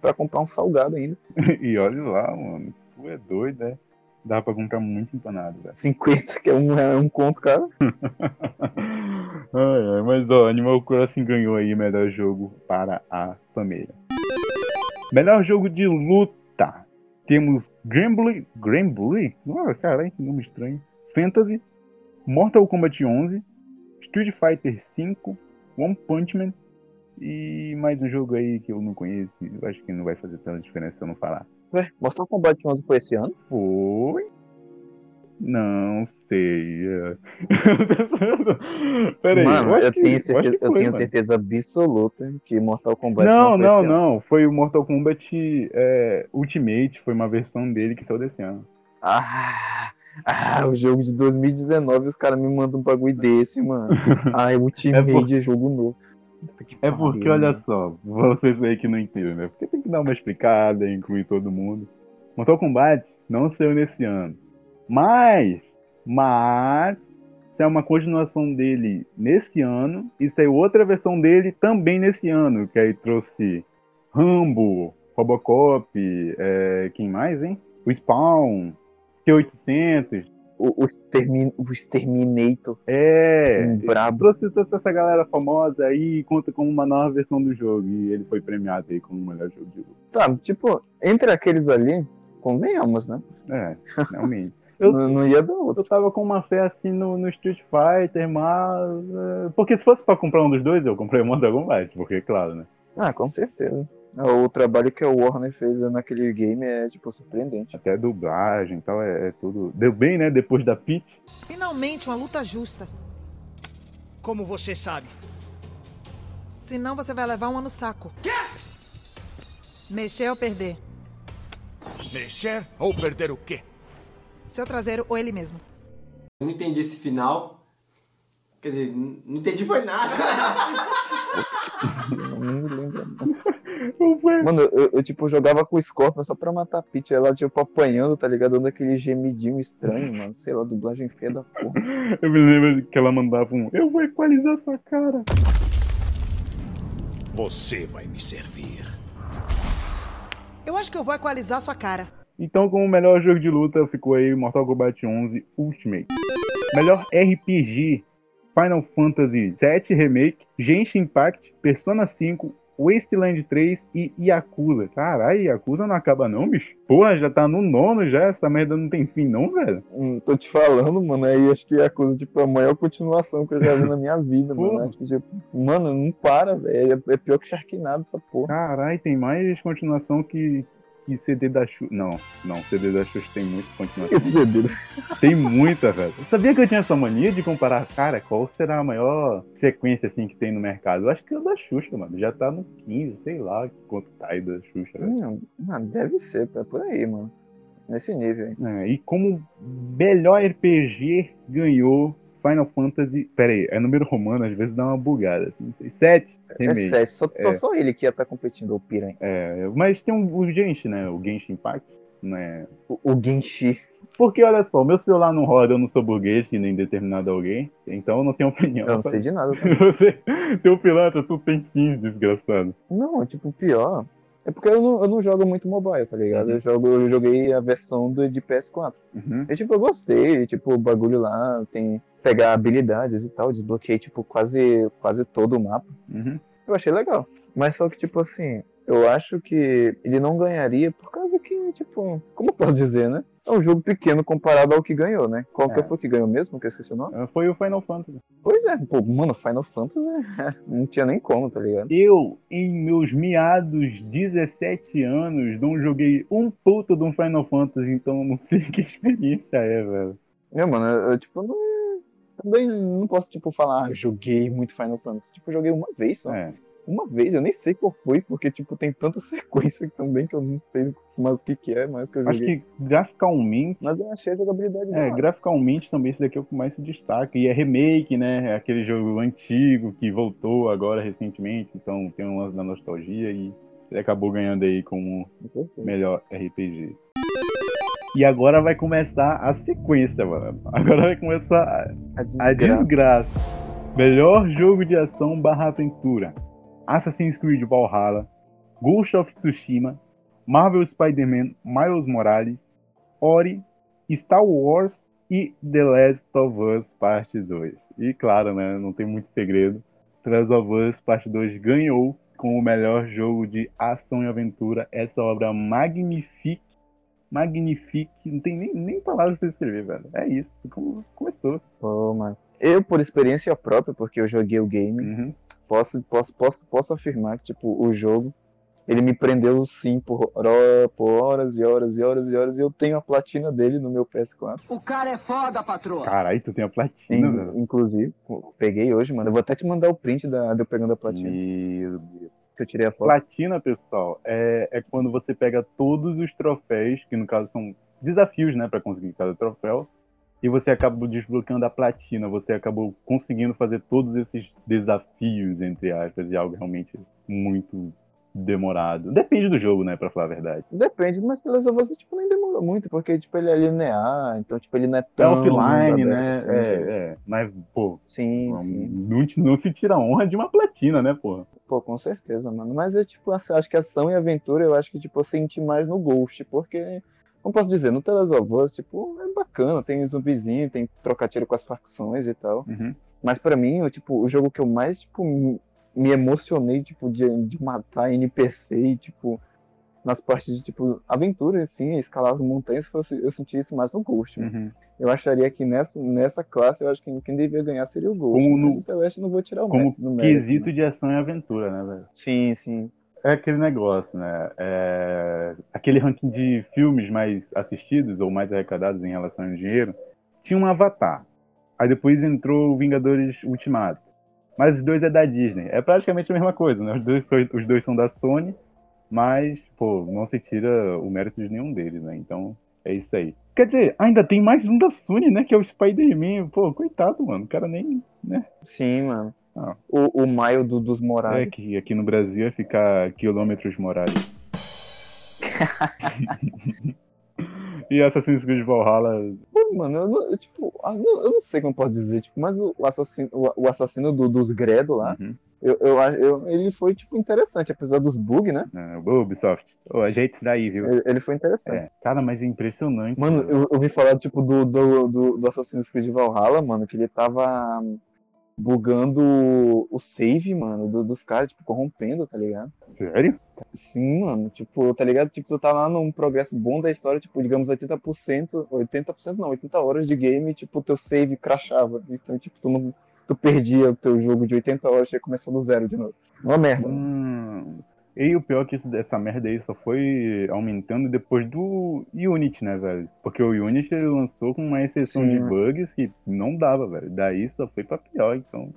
pra comprar um salgado ainda. [LAUGHS] E olha lá, mano. Tu é doido, né? Dá pra comprar muito empanado, velho. 50, que é um, é um conto, cara. Ai, ai, mas ó, Animal Crossing ganhou aí melhor jogo para a família. Melhor jogo de luta. Temos Granblue. Granblue? Ah, caralho, que nome estranho. Fantasy. Mortal Kombat 11. Street Fighter 5. One Punch Man. E mais um jogo aí que eu não conheço. Eu acho que não vai fazer tanta diferença se eu não falar. Ué, Mortal Kombat 11 foi esse ano? Foi? Não sei. é. [LAUGHS] Peraí, mano, acho eu, que- tenho, certeza, eu foi, tenho mano. certeza absoluta que Mortal Kombat Não, não, ano. não. Foi o Mortal Kombat é, Ultimate, foi uma versão dele que saiu desse ano. Ah, ah, o jogo de 2019 os caras me mandam um bagulho desse, mano. [LAUGHS] Ai, Ultimate por- é jogo novo. É porque, olha só, vocês aí que não entendem, né? Porque tem que dar uma explicada, incluir todo mundo. Mortal Kombat não saiu nesse ano. Mas, mas, saiu uma continuação dele nesse ano e saiu outra versão dele também nesse ano, que aí trouxe Rambo, Robocop, é, quem mais, hein? O Spawn, T-800, O, o, Extermin- o Exterminator. é, Um brabo. trouxe toda essa galera famosa aí e conta como uma nova versão do jogo. E ele foi premiado aí como o melhor jogo de luta. Tá, tipo, entre aqueles ali, convenhamos, né? É, realmente. Eu- Não, não ia dar outro. Eu tava com uma fé assim no, no Street Fighter, mas. é, Porque se fosse pra comprar um dos dois, eu comprei o Mortal Kombat, porque, claro, né? Ah, com certeza. O trabalho que a Warner fez naquele game é, tipo, surpreendente. Até a dublagem e tal, é, é tudo. Deu bem, né? Depois da Peach. Finalmente uma luta justa. Como você sabe? Senão você vai levar uma no saco. Mexer ou perder? Mexer ou perder o quê? Seu traseiro ou ele mesmo? Eu não entendi esse final. Quer dizer, não entendi foi nada. Não me lembro. Mano, eu, eu, tipo, jogava com o Scorpion só pra matar a Peach. Ela, tipo, apanhando, tá ligado? Dando aquele gemidinho estranho, mano. Sei lá, dublagem feia da porra. [LAUGHS] Eu me lembro que ela mandava um. Eu vou equalizar sua cara. Você vai me servir. Eu acho que eu vou equalizar sua cara. Então, como melhor jogo de luta, ficou aí Mortal Kombat 11 Ultimate. Melhor RPG: Final Fantasy VII Remake, Genshin Impact, Persona 5, Wasteland 3 e Yakuza. Caralho, Yakuza não acaba não, bicho? Porra, já tá no nono já, essa merda não tem fim não, velho? Hum, tô te falando, mano. Aí acho que é a coisa, tipo, a maior continuação que eu já vi [LAUGHS] na minha vida, mano. Acho que, tipo, mano, não para, velho. É, é pior que Sharknado essa porra. Caralho, tem mais continuação que, que CD da Xuxa. Não, não, CD da Xuxa tem muita continuação. Esse CD. Tem muita, velho. Eu sabia que eu tinha essa mania de comparar, cara, qual será a maior sequência assim que tem no mercado? Eu acho que é o da Xuxa, mano. Já tá no 15, sei lá quanto tá aí da Xuxa, velho. Não, mano, deve ser, é por aí, mano. Nesse nível, hein? É, e como melhor RPG ganhou Final Fantasy. Pera aí, é número romano, às vezes dá uma bugada, assim, não sei. 7 É remake. sério, só, só, É. só ele que ia estar competindo, o Piranha. É, mas tem um, o Genshin, né? O Genshin Impact. Né? O, o Genshi. Porque olha só, meu celular não roda, eu não sou burguês, que nem determinado alguém, então eu não tenho opinião. Eu não sei de nada. [LAUGHS] Você, seu pilantra, tu tem sim, desgraçado. Não, tipo, pior. É porque eu não, eu não jogo muito mobile, tá ligado? Uhum. Eu, jogo, eu joguei a versão do, de PS4. Uhum. E, tipo, eu gostei, tipo, o bagulho lá tem pegar habilidades e tal, desbloqueei, tipo, quase, quase todo o mapa. Uhum. Eu achei legal. Mas só que, tipo assim, eu acho que ele não ganharia por causa que, tipo, como eu posso dizer, né? É um jogo pequeno comparado ao que ganhou, né? Qual que É. foi que ganhou mesmo, que eu esqueci o nome? Ah, Foi o Final Fantasy. Pois é, pô, mano, Final Fantasy [LAUGHS] não tinha nem como, tá ligado? Eu, em meus meados 17 anos, não joguei um puto de um Final Fantasy, então eu não sei [LAUGHS] que experiência é, velho. É, mano, eu, eu, tipo, não. Também não posso, tipo, falar, ah, joguei muito Final Fantasy. Tipo, joguei uma vez só. É. Uma vez, eu nem sei qual foi, porque, tipo, tem tanta [LAUGHS] sequência também que eu não sei mais o que que é, mais que eu Acho joguei. que graficalmente. Mas eu achei a jogabilidade É, hora. graficalmente também esse daqui é o que mais se destaca. E é remake, né? É aquele jogo antigo que voltou agora recentemente. Então tem um lance da nostalgia e ele acabou ganhando aí como melhor RPG. E agora vai começar a sequência, mano. Agora vai começar a- A a desgraça. desgraça. Melhor jogo de ação barra aventura. Assassin's Creed Valhalla, Ghost of Tsushima, Marvel Spider-Man Miles Morales, Ori, Star Wars e The Last of Us Parte 2. E claro, né, não tem muito segredo. The Last of Us Parte 2 ganhou com o melhor jogo de ação e aventura. Essa obra magnifique, magnifique, não tem nem, nem palavras pra escrever, velho. É isso, como começou. Pô, mano. Eu, por experiência própria, porque eu joguei o game, Uhum. posso, posso, posso, posso afirmar que, tipo, o jogo, ele me prendeu sim por, por horas e horas e horas e horas, e eu tenho a platina dele no meu PS4. O cara é foda, patroa. Caralho, tu tem a platina, In- velho. inclusive, peguei hoje, mano. Eu vou até te mandar o print da, de eu pegando a platina. Meu Deus. Que eu tirei a foto. Platina, pessoal, é, é quando você pega todos os troféus, que no caso são desafios, né, pra conseguir cada troféu, e você acabou desbloqueando a platina, você acabou conseguindo fazer todos esses desafios, entre aspas, e algo realmente muito demorado. Depende do jogo, né, pra falar a verdade. Depende, mas The Last of Us, tipo, nem demorou muito, porque, tipo, ele é linear, então, tipo, ele não é É tão... offline, mundo né, assim. é, é, mas, pô, Sim, não, sim. não, não se tira a honra de uma platina, né, pô? Pô, com certeza, mano. Mas eu, tipo, assim, acho que ação e aventura, eu acho que, tipo, eu senti mais no Ghost, porque, como posso dizer, no The Last of Us, tipo, é bacana, tem zumbizinho, tem trocar tiro com as facções e tal. Uhum. Mas pra mim, eu, tipo, o jogo que eu mais, tipo, me- me emocionei, tipo, de, de matar NPC e, tipo, nas partes de, tipo, aventura, assim, escalar as montanhas, eu senti isso mais no Ghost, mano. Uhum. Eu acharia que nessa, nessa classe, eu acho que quem devia ganhar seria o Ghost. Como no- o Celeste não vou tirar o Como mérito, no mérito, quesito né? de ação e aventura, né, velho? Sim, sim. É aquele negócio, né? É... Aquele ranking de filmes mais assistidos ou mais arrecadados em relação ao dinheiro tinha um Avatar. Aí depois entrou o Vingadores Ultimato. Mas os dois é da Disney. É praticamente a mesma coisa, né? Os dois, são, os dois são da Sony, mas, pô, não se tira o mérito de nenhum deles, né? Então, é isso aí. Quer dizer, ainda tem mais um da Sony, né? Que é o Spider-Man. Pô, coitado, mano. O cara nem. Sim, mano. Ah. O, o Maio do, dos É Moraes. que aqui no Brasil é ficar quilômetros morais. [LAUGHS] e Assassin's Creed Valhalla. Pô, Mano, eu, não- eu, tipo, ah, eu não sei como posso dizer, tipo, mas o assassino, o, o assassino do- dos Gredo lá, Uhum. Eu, eu, eu- ele foi, tipo, interessante, apesar dos bugs, né? É, ô, Ubisoft. Ô, ajeita isso daí, viu? Ele, ele foi interessante. É. Cara, mas é impressionante. Mano, eu eu ouvi falar, tipo, do, do, do, do Assassin's Creed Valhalla, mano, que ele tava bugando o save, mano, do- dos caras, tipo, corrompendo, tá ligado? Sério? Sim, mano, tipo, tá ligado? Tipo, tu tá lá num progresso bom da história, tipo, digamos 80%, 80% não, 80 horas de game, tipo, teu save crashava. Então, tipo, tu não tu perdia o teu jogo de 80 horas e ia começar do zero de novo. Uma merda. Hum. E o pior é que isso, essa merda aí só foi aumentando depois do Unity, né, velho? Porque o Unity ele lançou com uma exceção Sim, de bugs que não dava, velho. Daí só foi pra pior, então.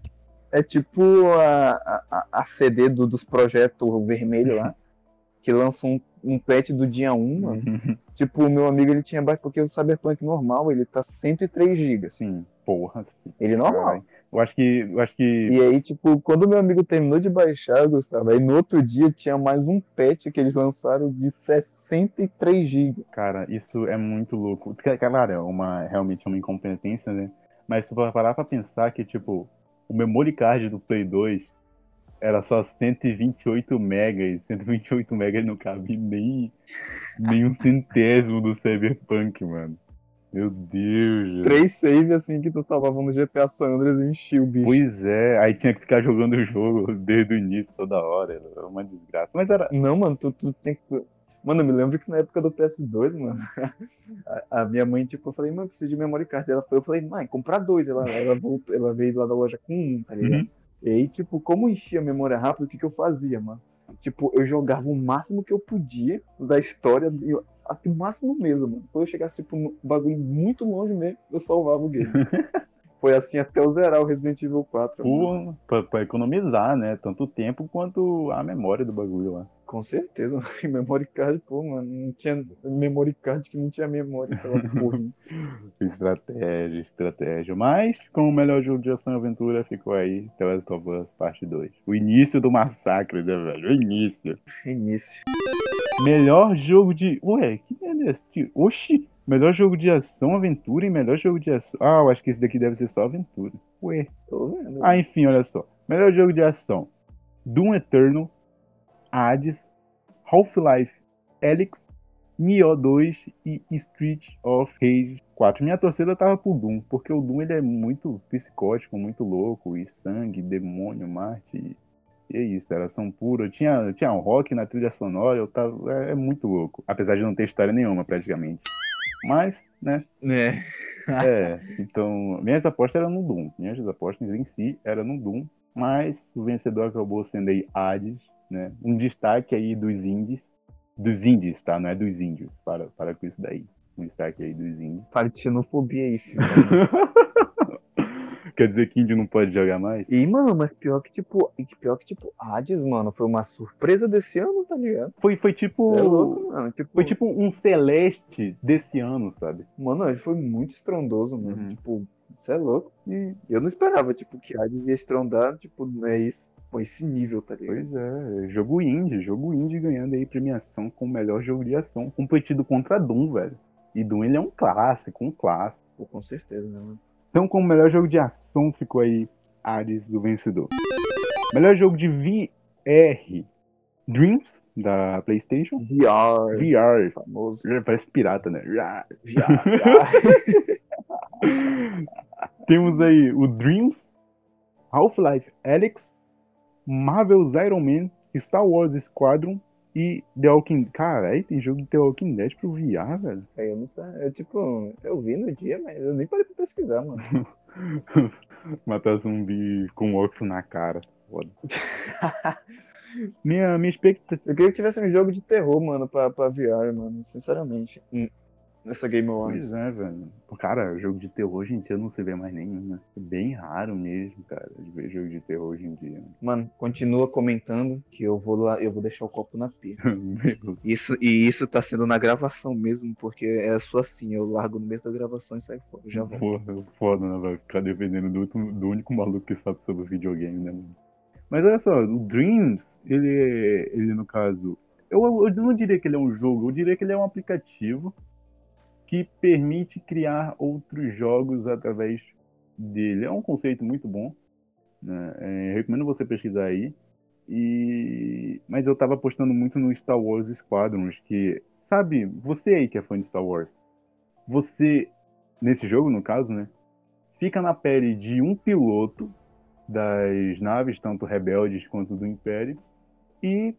É tipo a, a, a CD do, dos projetos vermelho lá, [LAUGHS] que lança um, um patch do dia 1, mano. [LAUGHS] tipo, o meu amigo ele tinha baixo porque o Cyberpunk normal, ele tá 103 GB. Sim, porra, sim. Ele normal. Caralho. Eu acho que. Eu acho que. E aí, tipo, quando meu amigo terminou de baixar, Gustavo, aí no outro dia tinha mais um patch que eles lançaram de 63 GB. Cara, isso é muito louco. Claro, é uma, realmente é uma incompetência, né? Mas se for parar pra pensar que, tipo, o memory card do Play 2 era só 128 megas. 128 megas não cabe nem, nem um centésimo do Cyberpunk, mano. Meu Deus, gente. Três saves assim que tu salvava no GTA San Andreas e enchia o bicho. Pois é, aí tinha que ficar jogando o jogo [LAUGHS] desde o início toda hora. Era uma desgraça. Mas era. Não, mano, tu, tu tem que. tu- Mano, eu me lembro que na época do PS2, mano, [LAUGHS] a, a minha mãe, tipo, eu falei, mãe, eu preciso de memory card. Ela foi, eu falei, mãe, comprar dois. Ela, ela, voltou, ela veio lá da loja com um, tá ligado? Uhum. E aí, tipo, como enchia a memória rápido, o que, que eu fazia, mano? Tipo, eu jogava o máximo que eu podia da história, até o máximo mesmo, mano. Quando eu chegasse, tipo, no bagulho muito longe mesmo, eu salvava o game. [LAUGHS] Foi assim até eu zerar o Resident Evil 4. mano. Pô, pra, pra economizar, né? Tanto o tempo quanto a memória do bagulho lá. Com certeza, mano. [LAUGHS] Memory card, pô, mano, não tinha memory card que não tinha memória, porra. [LAUGHS] Estratégia, estratégia. Mas, como o melhor jogo de ação e aventura, ficou aí The Last of Us Parte 2. O início do massacre, né, velho? O início. Início. Melhor jogo de. Ué, que merda é tio? Oxi! Melhor jogo de ação, aventura e melhor jogo de ação. Ah, eu acho que esse daqui deve ser só aventura. Ué. Ah, enfim, olha só. Melhor jogo de ação: Doom Eternal, Hades, Half-Life Alyx, Nioh 2 e Street of Rage 4. Minha torcida tava pro Doom, porque o Doom ele é muito psicótico, muito louco, e sangue, demônio, Marte. E é isso, era ação pura. Tinha, tinha um rock na trilha sonora, eu tava, é, é muito louco. Apesar de não ter história nenhuma, praticamente. Mas, né, É. [LAUGHS] é, então, minhas apostas eram no Doom. Minhas apostas em si eram no Doom. Mas o vencedor acabou sendo aí Hades, né? Um destaque aí dos indies. Dos indies, tá? Não é dos índios. Para, para com isso daí. Um destaque aí dos indies. Xenofobia aí, filho. [LAUGHS] Quer dizer que índio não pode jogar mais? E, mano, mas pior que, tipo, pior que, tipo, Hades, mano, foi uma surpresa desse ano, tá ligado? Foi, foi tipo. É louco, mano. Tipo, Foi tipo um Celeste desse ano, sabe? Mano, ele foi muito estrondoso, mano. Uhum. Tipo, você é louco. E eu não esperava, tipo, que Hades ia estrondar, tipo, é esse, pô, esse nível, tá ligado? Pois é, jogo indie, jogo indie ganhando aí premiação com o melhor jogo de ação, competido contra Doom, velho. E Doom ele é um clássico, um clássico. Pô, com certeza, né, mano? Então, como melhor jogo de ação ficou aí Ares do vencedor. Melhor jogo de VR, Dreams da PlayStation. VR, VR, famoso. parece pirata, né? VR. VR. [LAUGHS] Temos aí o Dreams, Half-Life Alyx, Marvel's Iron Man, Star Wars Squadron e The Walking Cara, aí tem jogo de The Walking Dead pro VR, velho. Aí eu não sei. Eu, tipo, eu vi no dia, mas eu nem parei pra pesquisar, mano. [LAUGHS] Matar zumbi com óculos na cara. Foda. [LAUGHS] minha, minha expectativa. Eu queria que tivesse um jogo de terror, mano, pra, pra VR, mano, sinceramente. Nessa Game Awards. Pois é, velho. Cara, jogo de terror hoje em dia não se vê mais nenhum, né? É bem raro mesmo, cara, de ver jogo de terror hoje em dia. Mano, continua comentando que eu vou lá, eu vou deixar o copo na pia. [LAUGHS] Isso, e isso tá sendo na gravação mesmo, porque é só assim, eu largo no meio da gravação e saio fora. Já vou. Porra, foda, né, velho? Ficar dependendo do, último- do único maluco que sabe sobre videogame, né, mano? Mas olha só, o Dreams, ele, é- ele no caso. Eu, eu não diria que ele é um jogo, eu diria que ele é um aplicativo que permite criar outros jogos através dele. É um conceito muito bom. Né? É, recomendo você pesquisar aí. E... Mas eu tava apostando muito no Star Wars Squadrons, que, sabe, você aí que é fã de Star Wars, você, nesse jogo no caso, né, fica na pele de um piloto das naves, tanto rebeldes quanto do Império, e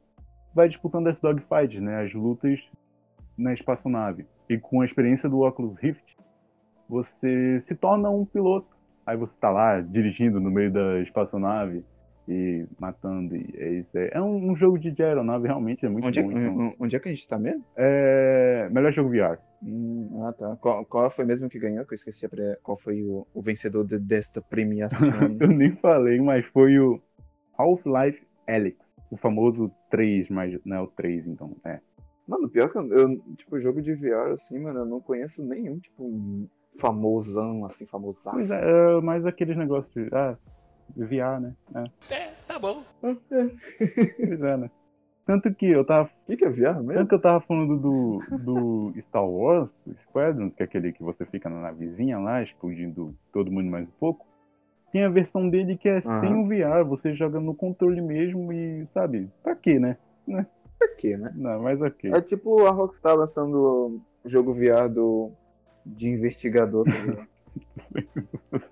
vai disputando as dogfights, né, as lutas na espaçonave. E com a experiência do Oculus Rift, você se torna um piloto. Aí você tá lá dirigindo no meio da espaçonave e matando. E é isso. aí. É um, um jogo de aeronave, realmente é muito Onde é, bom. então. onde é que a gente tá mesmo? É... Melhor jogo VR. Hum, ah, tá. Qual, qual foi mesmo que ganhou? Que eu esqueci pre- qual foi o, o vencedor de- desta premiação. [LAUGHS] Eu nem falei, mas foi o Half-Life Alyx. O famoso 3, mas não é o 3, então. É. Mano, pior que eu, eu, tipo, jogo de VR, assim, mano, eu não conheço nenhum, tipo, um famosão, assim, famosaço. Pois é, é mais aqueles negócios de. Ah, VR, né? É. É, tá bom. Pois é, né? Tanto que eu tava. O que, que é VR mesmo? Tanto que eu tava falando do, do Star Wars, Squadrons, que é aquele que você fica na navezinha lá, explodindo todo mundo mais um pouco. Tem a versão dele que é sem o VR, você joga no controle mesmo e, sabe, pra quê, né? Pra quê, né? Não, mas ok. É tipo a Rockstar lançando o jogo VR do, de investigador. Tá? [LAUGHS]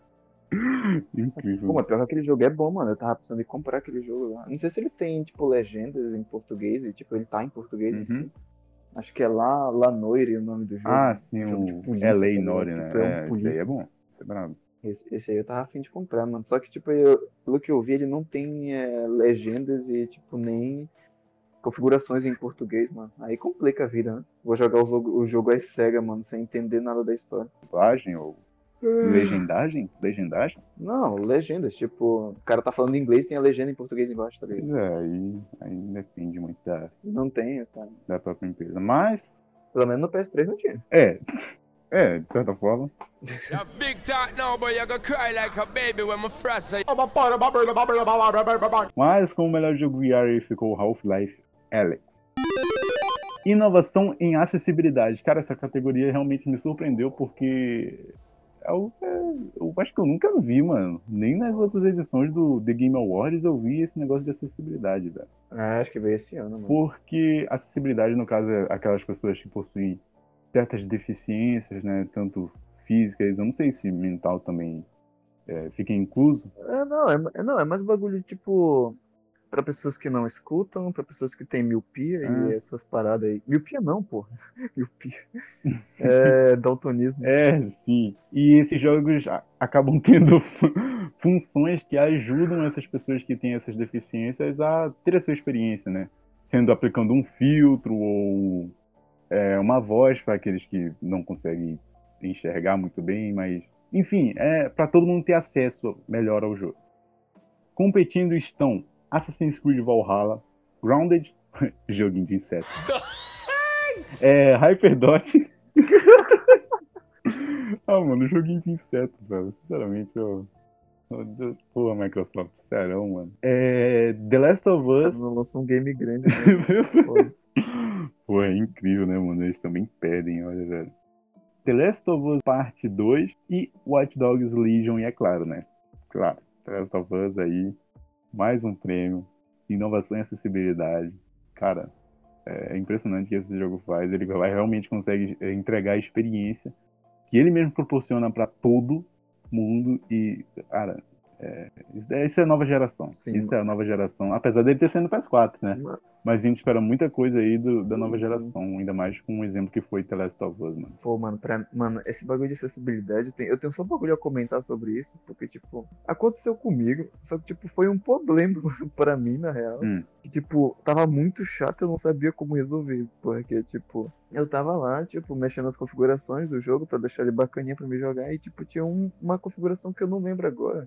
Incrível. Pô, mas pior que aquele jogo é bom, mano. Eu tava pensando em comprar aquele jogo lá. Não sei se ele tem, tipo, legendas em português, e tipo, ele tá em português em Uhum. si. Acho que é lá, lá Noire o nome do jogo. Ah, sim, de o polícia, LA tá ligado? Nori, né? Tu é um É, esse polícia. é bom. Esse é brabo. Esse, esse aí eu tava afim de comprar, mano. Só que, tipo, eu- pelo que eu vi, ele não tem é, legendas e, tipo, nem configurações em português, mano. Aí complica a vida, né? Vou jogar o jogo, o jogo às cega, mano, sem entender nada da história. Dublagem ou legendagem? Legendagem? Não, legendas. Tipo, o cara tá falando inglês tem a legenda em português embaixo, tá ligado? É, aí, aí depende muito da, Não tem, sabe? da própria empresa. Mas, Pelo menos no PS3 não tinha. é. É, de certa forma. [LAUGHS] Mas como o melhor jogo VR ficou Half-Life Alex. Inovação em acessibilidade. Cara, essa categoria realmente me surpreendeu porque é o- é- eu acho que eu nunca vi, mano. Nem nas outras edições do The Game Awards eu vi esse negócio de acessibilidade, velho. Ah, acho que veio esse ano, mano. Porque acessibilidade, no caso, é aquelas pessoas que possuem certas deficiências, né? Tanto físicas, eu não sei se mental também é, fica incluso. É, não, é, é- não, é mais bagulho, tipo, pra pessoas que não escutam, pra pessoas que têm miopia Ah. e essas paradas aí. Miopia não, porra. [LAUGHS] miopia. [LAUGHS] É, daltonismo. É, sim. E esses jogos acabam [LAUGHS] tendo funções que ajudam essas pessoas que têm essas deficiências a ter a sua experiência, né? Sendo aplicando um filtro ou é, uma voz para aqueles que não conseguem enxergar muito bem, mas enfim, é para todo mundo ter acesso melhor ao jogo. Competindo estão Assassin's Creed Valhalla, Grounded, [LAUGHS] joguinho de inseto, [LAUGHS] é, Hyperdot. [LAUGHS] ah, mano, joguinho de inseto, velho. Sinceramente, eu. Porra, Microsoft, sério, mano. É, The Last of Us. lançam um game grande, né? Pô, é incrível, né, mano? Eles também pedem, olha, velho. The Last of Us Parte 2 e Watch Dogs Legion, e é claro, né? Claro, The Last of Us aí, mais um prêmio. Inovação e acessibilidade. Cara, é impressionante o que esse jogo faz. Ele vai realmente consegue é, entregar a experiência que ele mesmo proporciona pra todo mundo e, cara, é, isso, é- isso é a nova geração. Sim, isso é a nova geração. Apesar dele ter sido no PS4, né? Mano, Mas a gente espera muita coisa aí do- Sim, da nova sim. geração, ainda mais com um exemplo que foi The Last of Us, mano. Pô, mano, pra, mano, esse bagulho de acessibilidade, eu tenho, eu tenho só um bagulho a comentar sobre isso, porque, tipo, aconteceu comigo, só que, tipo, foi um problema [LAUGHS] pra mim, na real. Hum. Que, tipo, tava muito chato, eu não sabia como resolver, porque, tipo, eu tava lá, tipo, mexendo nas configurações do jogo pra deixar ele bacaninha pra me jogar, e, tipo, tinha um- uma configuração que eu não lembro agora,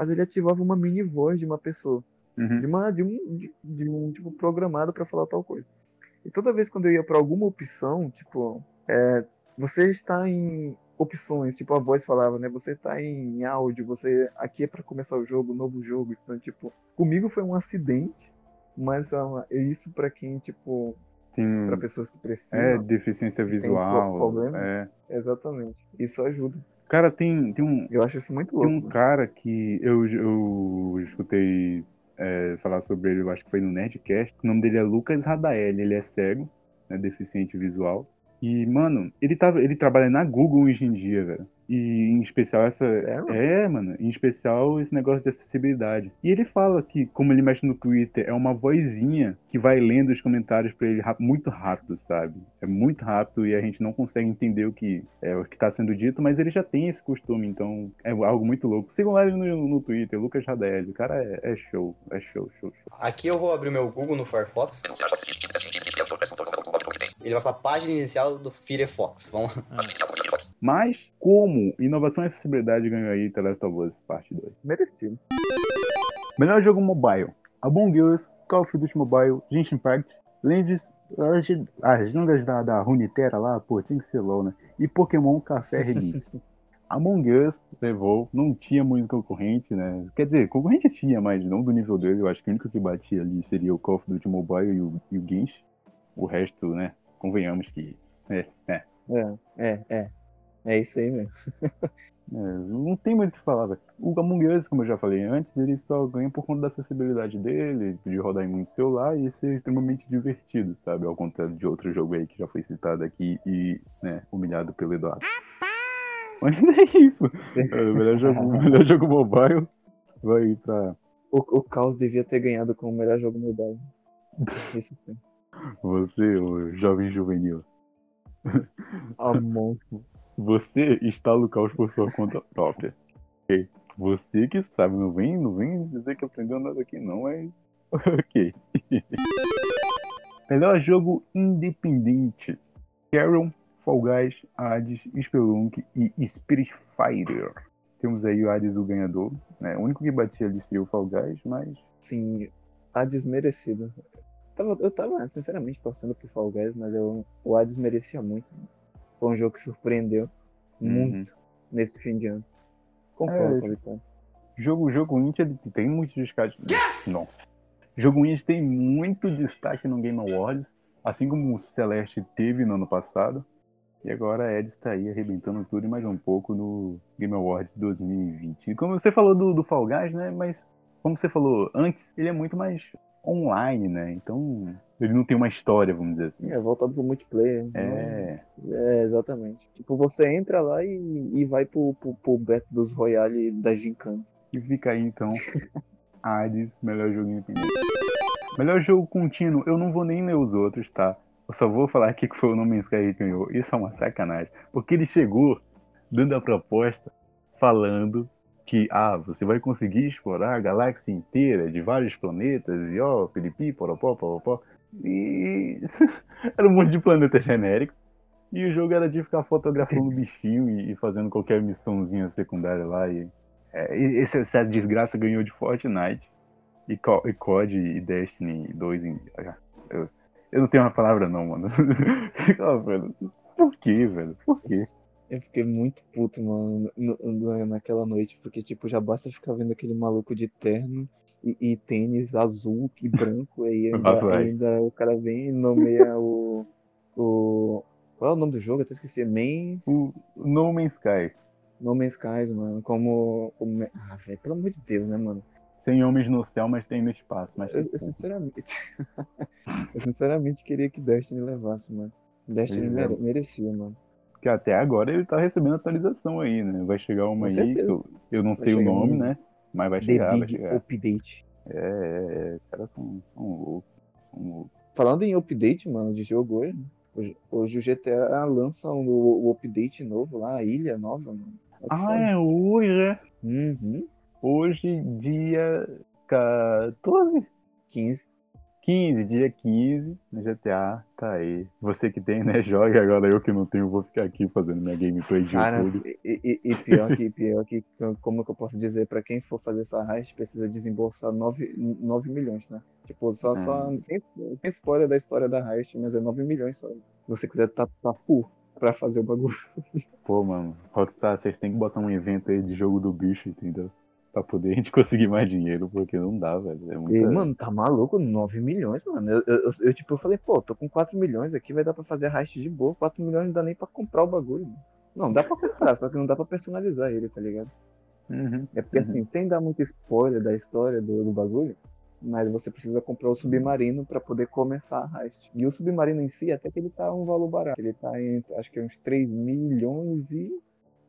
mas ele ativava uma mini voz de uma pessoa Uhum. de, uma, de, um, de, de um tipo programado para falar tal coisa. E toda vez quando eu ia para alguma opção, tipo, é, você está em opções, tipo a voz falava, né? Você está em áudio, você aqui é para começar o jogo, novo jogo. Então, tipo, comigo foi um acidente, mas foi uma- isso para quem, tipo, Tem, para pessoas que precisam. é, deficiência tem visual. problema. É. Exatamente. Isso ajuda. Cara, tem, tem um, Eu acho isso muito Tem louco. um cara que eu, eu escutei é, falar sobre ele, eu acho que foi no Nerdcast. O nome dele é Lucas Radael, ele é cego, né, deficiente visual. E, mano, ele, tava, ele trabalha na Google hoje em dia, velho. E em especial essa. Sério? É, mano, em especial esse negócio de acessibilidade. E ele fala que, como ele mexe no Twitter, é uma vozinha que vai lendo os comentários pra ele muito rápido, sabe? É muito rápido e a gente não consegue entender o que é o que tá sendo dito, mas ele já tem esse costume, então é algo muito louco. Sigam lá ele no, no Twitter, Lucas Radel. O cara é, é show, é show, show, show. Aqui eu vou abrir o meu Google no Firefox. Ele vai falar página inicial do Firefox. Vamos lá. Mas, como inovação e acessibilidade ganhou aí The Last of Us Parte 2? Merecido. Melhor jogo mobile: Among Us, Call of Duty Mobile, Genshin Impact Lendes, as, as lendas da, da Runeterra lá, pô, tinha que ser LOL, né? E Pokémon Café [LAUGHS] Remix. Among Us levou, não tinha muito concorrente, né? Quer dizer, concorrente tinha, mas não do nível dele. Eu acho que o único que batia ali seria o Call of Duty Mobile e o, e o Genshin. O resto, né? Convenhamos que. É, é. É, é, é. É isso aí mesmo. [LAUGHS] É, não tem muito o que falar, velho. O Among Us, como eu já falei antes, ele só ganha por conta da acessibilidade dele, de rodar em muito celular e ser extremamente divertido, sabe? Ao contrário de outro jogo aí que já foi citado aqui e, né, humilhado pelo Eduardo. Mas é isso. [LAUGHS] É, o melhor jogo, melhor jogo mobile vai pra O, o Caos devia ter ganhado com o melhor jogo mobile. [LAUGHS] Isso sim. Você, o jovem juvenil. [LAUGHS] Amon. Você instala o caos por sua conta própria. Ok? Você que sabe, não vem, não vem dizer que aprendeu nada aqui não, mas. [LAUGHS] Ok. [LAUGHS] Melhor jogo independente. Carrion, Fall Guys, Hades, Spelunk e Spirit Fighter. Temos aí o Hades o ganhador. Né? O único que batia ali seria o Fall Guys, mas. Sim, a desmerecida. Tava, eu tava, sinceramente, torcendo pro Fall Guys, mas eu, o Hades merecia muito. Foi um jogo que surpreendeu muito nesse fim de ano. Concordo É, com Vitória. Jogo, jogo indie ele tem muito destaque. Nossa. Jogo indie tem muito destaque no Game Awards, assim como o Celeste teve no ano passado. E agora a Ed está aí arrebentando tudo e mais um pouco no Game Awards 2020. E como você falou do, do Fall Guys, né? Mas como você falou antes, ele é muito mais online, né? Então ele não tem uma história, vamos dizer assim. É, voltado pro multiplayer. É. É, exatamente. Tipo, você entra lá e, e vai pro, pro, pro Beto dos Royale da Gincana. E fica aí então. [LAUGHS] Hades, melhor jogo independente. Melhor jogo contínuo, eu não vou nem ler os outros, tá? Eu só vou falar aqui que foi o No Man's Sky que ganhou. Isso é uma sacanagem. Porque ele chegou dando a proposta falando que ah, você vai conseguir explorar a galáxia inteira de vários planetas e ó, piripi, poropó, poropó. E [LAUGHS] era um monte de planeta genérico. E o jogo era de ficar fotografando bichinho e, e fazendo qualquer missãozinha secundária lá. E, é, esse- essa desgraça ganhou de Fortnite. E, e COD e Destiny 2 em. ah, Eu, eu não tenho uma palavra não, mano. [LAUGHS] Por quê, velho? Por quê? Eu fiquei muito puto, mano, no- no- naquela noite, porque, tipo, já basta ficar vendo aquele maluco de terno e, e tênis azul e branco, aí Ah, ainda, [LAUGHS] ainda os caras vêm e nomeiam o, o. Qual é o nome do jogo? Eu até esqueci. Mans. O No Man's Sky. No Man's Skies, mano, como. como... Ah, velho, pelo amor de Deus, né, mano? Sem homens no céu, mas tem no espaço. Mas Eu, eu sinceramente. [LAUGHS] eu sinceramente queria que Destiny levasse, mano. Destiny mere- merecia, mano. Porque até agora ele tá recebendo atualização aí, né? Vai chegar uma Com aí, eu, eu não Vai sei o nome, um- né? Mas vai The chegar, vai Big chegar. Update. É, é, é. Os caras são, são loucos. São loucos. Falando em update, mano, de jogo hoje, hoje, hoje o GTA lança um, o, o update novo lá, a ilha nova, mano. Que Ah, é hoje, é? Uhum. Hoje, dia 14? 15. 15, dia 15, no GTA, tá aí. Você que tem, né, joga, agora eu que não tenho, vou ficar aqui fazendo minha gameplay de Cara, YouTube. e, e- e pior que, pior que, como que eu posso dizer, pra quem for fazer essa heist, precisa desembolsar 9, 9 milhões, né? Tipo, só, só Hum. sem, sem spoiler da história da heist, mas é 9 milhões só. Se você quiser tá, tá full pra fazer o bagulho. Pô, mano, Rockstar, vocês têm que botar um evento aí de jogo do bicho, entendeu? Pra poder a gente [LAUGHS] conseguir mais dinheiro, porque não dá, velho. É E, muita... mano, tá maluco? 9 milhões, mano. Eu, eu, eu- tipo, eu falei, pô, tô com 4 milhões aqui, vai dar pra fazer a heist de boa. 4 milhões não dá nem pra comprar o bagulho. Mano. Não, dá pra comprar, só que não dá pra personalizar ele, tá ligado? Uhum. É porque Uhum. assim, sem dar muito spoiler da história do, do bagulho, mas você precisa comprar o submarino pra poder começar a heist. E o submarino em si, até que ele tá um valor barato. Ele tá em, acho que uns 3 milhões e,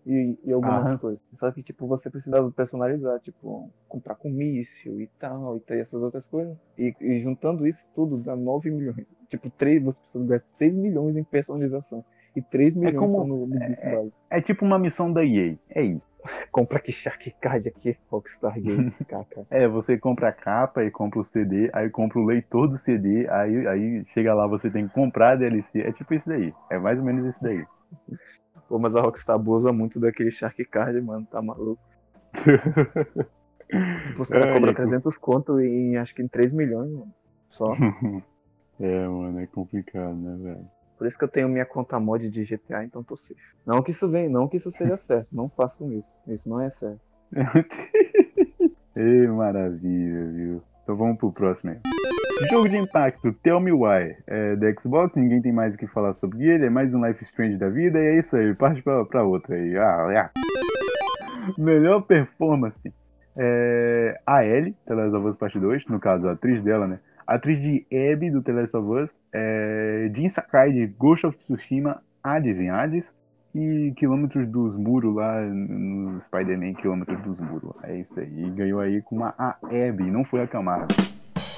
e, e algumas Aham. coisas. Só que, tipo, você precisa personalizar, tipo, comprar com míssil e tal, e tal, e essas outras coisas. E, e juntando isso tudo dá 9 milhões. Tipo, 3, você precisa gastar 6 milhões em personalização. E 3 milhões como- só no, no bicho básico. É tipo uma missão da EA, é isso. [LAUGHS] Compra aqui Shark Card aqui, Rockstar Games, [LAUGHS] caca. É, você compra a capa e compra o CD, aí compra o leitor do CD, aí, aí chega lá, você tem que comprar a DLC. É tipo isso daí. É mais ou menos isso daí. [LAUGHS] Pô, mas a Rockstar abusa muito daquele Shark Card, mano, tá maluco. [LAUGHS] Tipo, os caras Ai, cobram eu- 300 conto em, acho que em 3 milhões, mano. Só. [LAUGHS] É, mano, é complicado, né, velho? Por isso que eu tenho minha conta mod de GTA, então tô safe. Não que isso venha, não que isso seja [LAUGHS] certo. Não façam isso. Isso não é certo. Ei, maravilha, viu? Então vamos pro próximo aí. Jogo de impacto, Tell Me Why. É da Xbox, ninguém tem mais o que falar sobre ele, é mais um Life Strange da vida, e é isso aí, parte pra, pra outra aí. Ah, ah. Melhor performance. É, a Ellie, The Last of Us Part 2, no caso, a atriz dela, né? Atriz de Abby, do The Last of Us, é, Jin Sakai, de Ghost of Tsushima, Hades em Hades, e Quilômetros dos Muros lá no Spider-Man, Quilômetros dos Muros. É isso aí. Ganhou aí com uma a Abby, não foi a Camargo.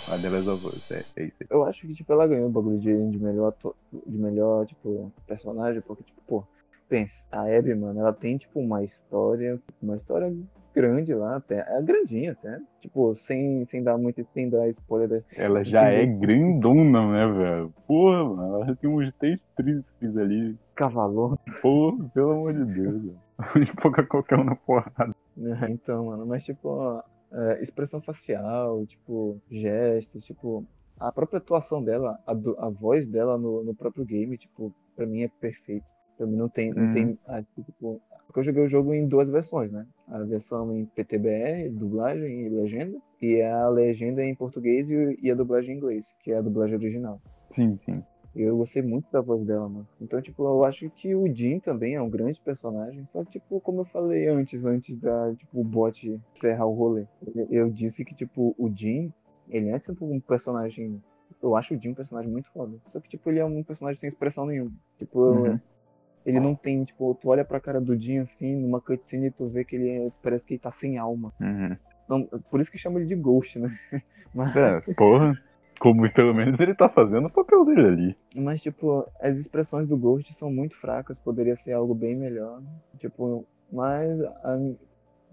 A The Last of Us, é, é isso aí. Eu acho que, tipo, ela ganhou o bagulho de, de melhor, ator- de melhor, tipo, personagem, porque, tipo, pô, pensa, a Abby, mano, ela tem, tipo, uma história, uma história grande lá, até, é grandinha até, tipo, sem, sem dar muito, sem dar spoiler da Ela já é grandona, né, velho? Porra, mano, ela tem uns três tríceps ali. Cavalona. Porra, pelo amor de Deus, velho. [LAUGHS] Espoca qualquer um na porrada. É, [LAUGHS] então, mano, mas tipo, é, expressão facial, tipo, gestos, tipo, a própria atuação dela, a, do- a voz dela no, no próprio game, tipo, pra mim é perfeito. Pra mim não tem, não Uhum. tem, ah, tipo, porque eu joguei o jogo em duas versões, né? A versão em PTBR, dublagem e legenda, e a legenda em português e, e a dublagem em inglês, que é a dublagem original. Sim, sim. Eu gostei muito da voz dela, mano. Então, tipo, eu acho que o Jin também é um grande personagem. Só que, tipo, como eu falei antes, antes da, tipo, o bot ferrar o rolê. Eu disse que, tipo, o Jin, ele é, tipo, um personagem... Eu acho o Jin um personagem muito foda. Só que, tipo, ele é um personagem sem expressão nenhuma. Tipo, Uhum. ele não tem, tipo, tu olha pra cara do Jin, assim, numa cutscene e tu vê que ele é- parece que ele tá sem alma. Uhum. Não, por isso que chama ele de Ghost, né? [LAUGHS] Mas... É, porra. Como pelo menos ele tá fazendo o papel dele ali. Mas, tipo, as expressões do Ghost são muito fracas, poderia ser algo bem melhor. Tipo, mas a-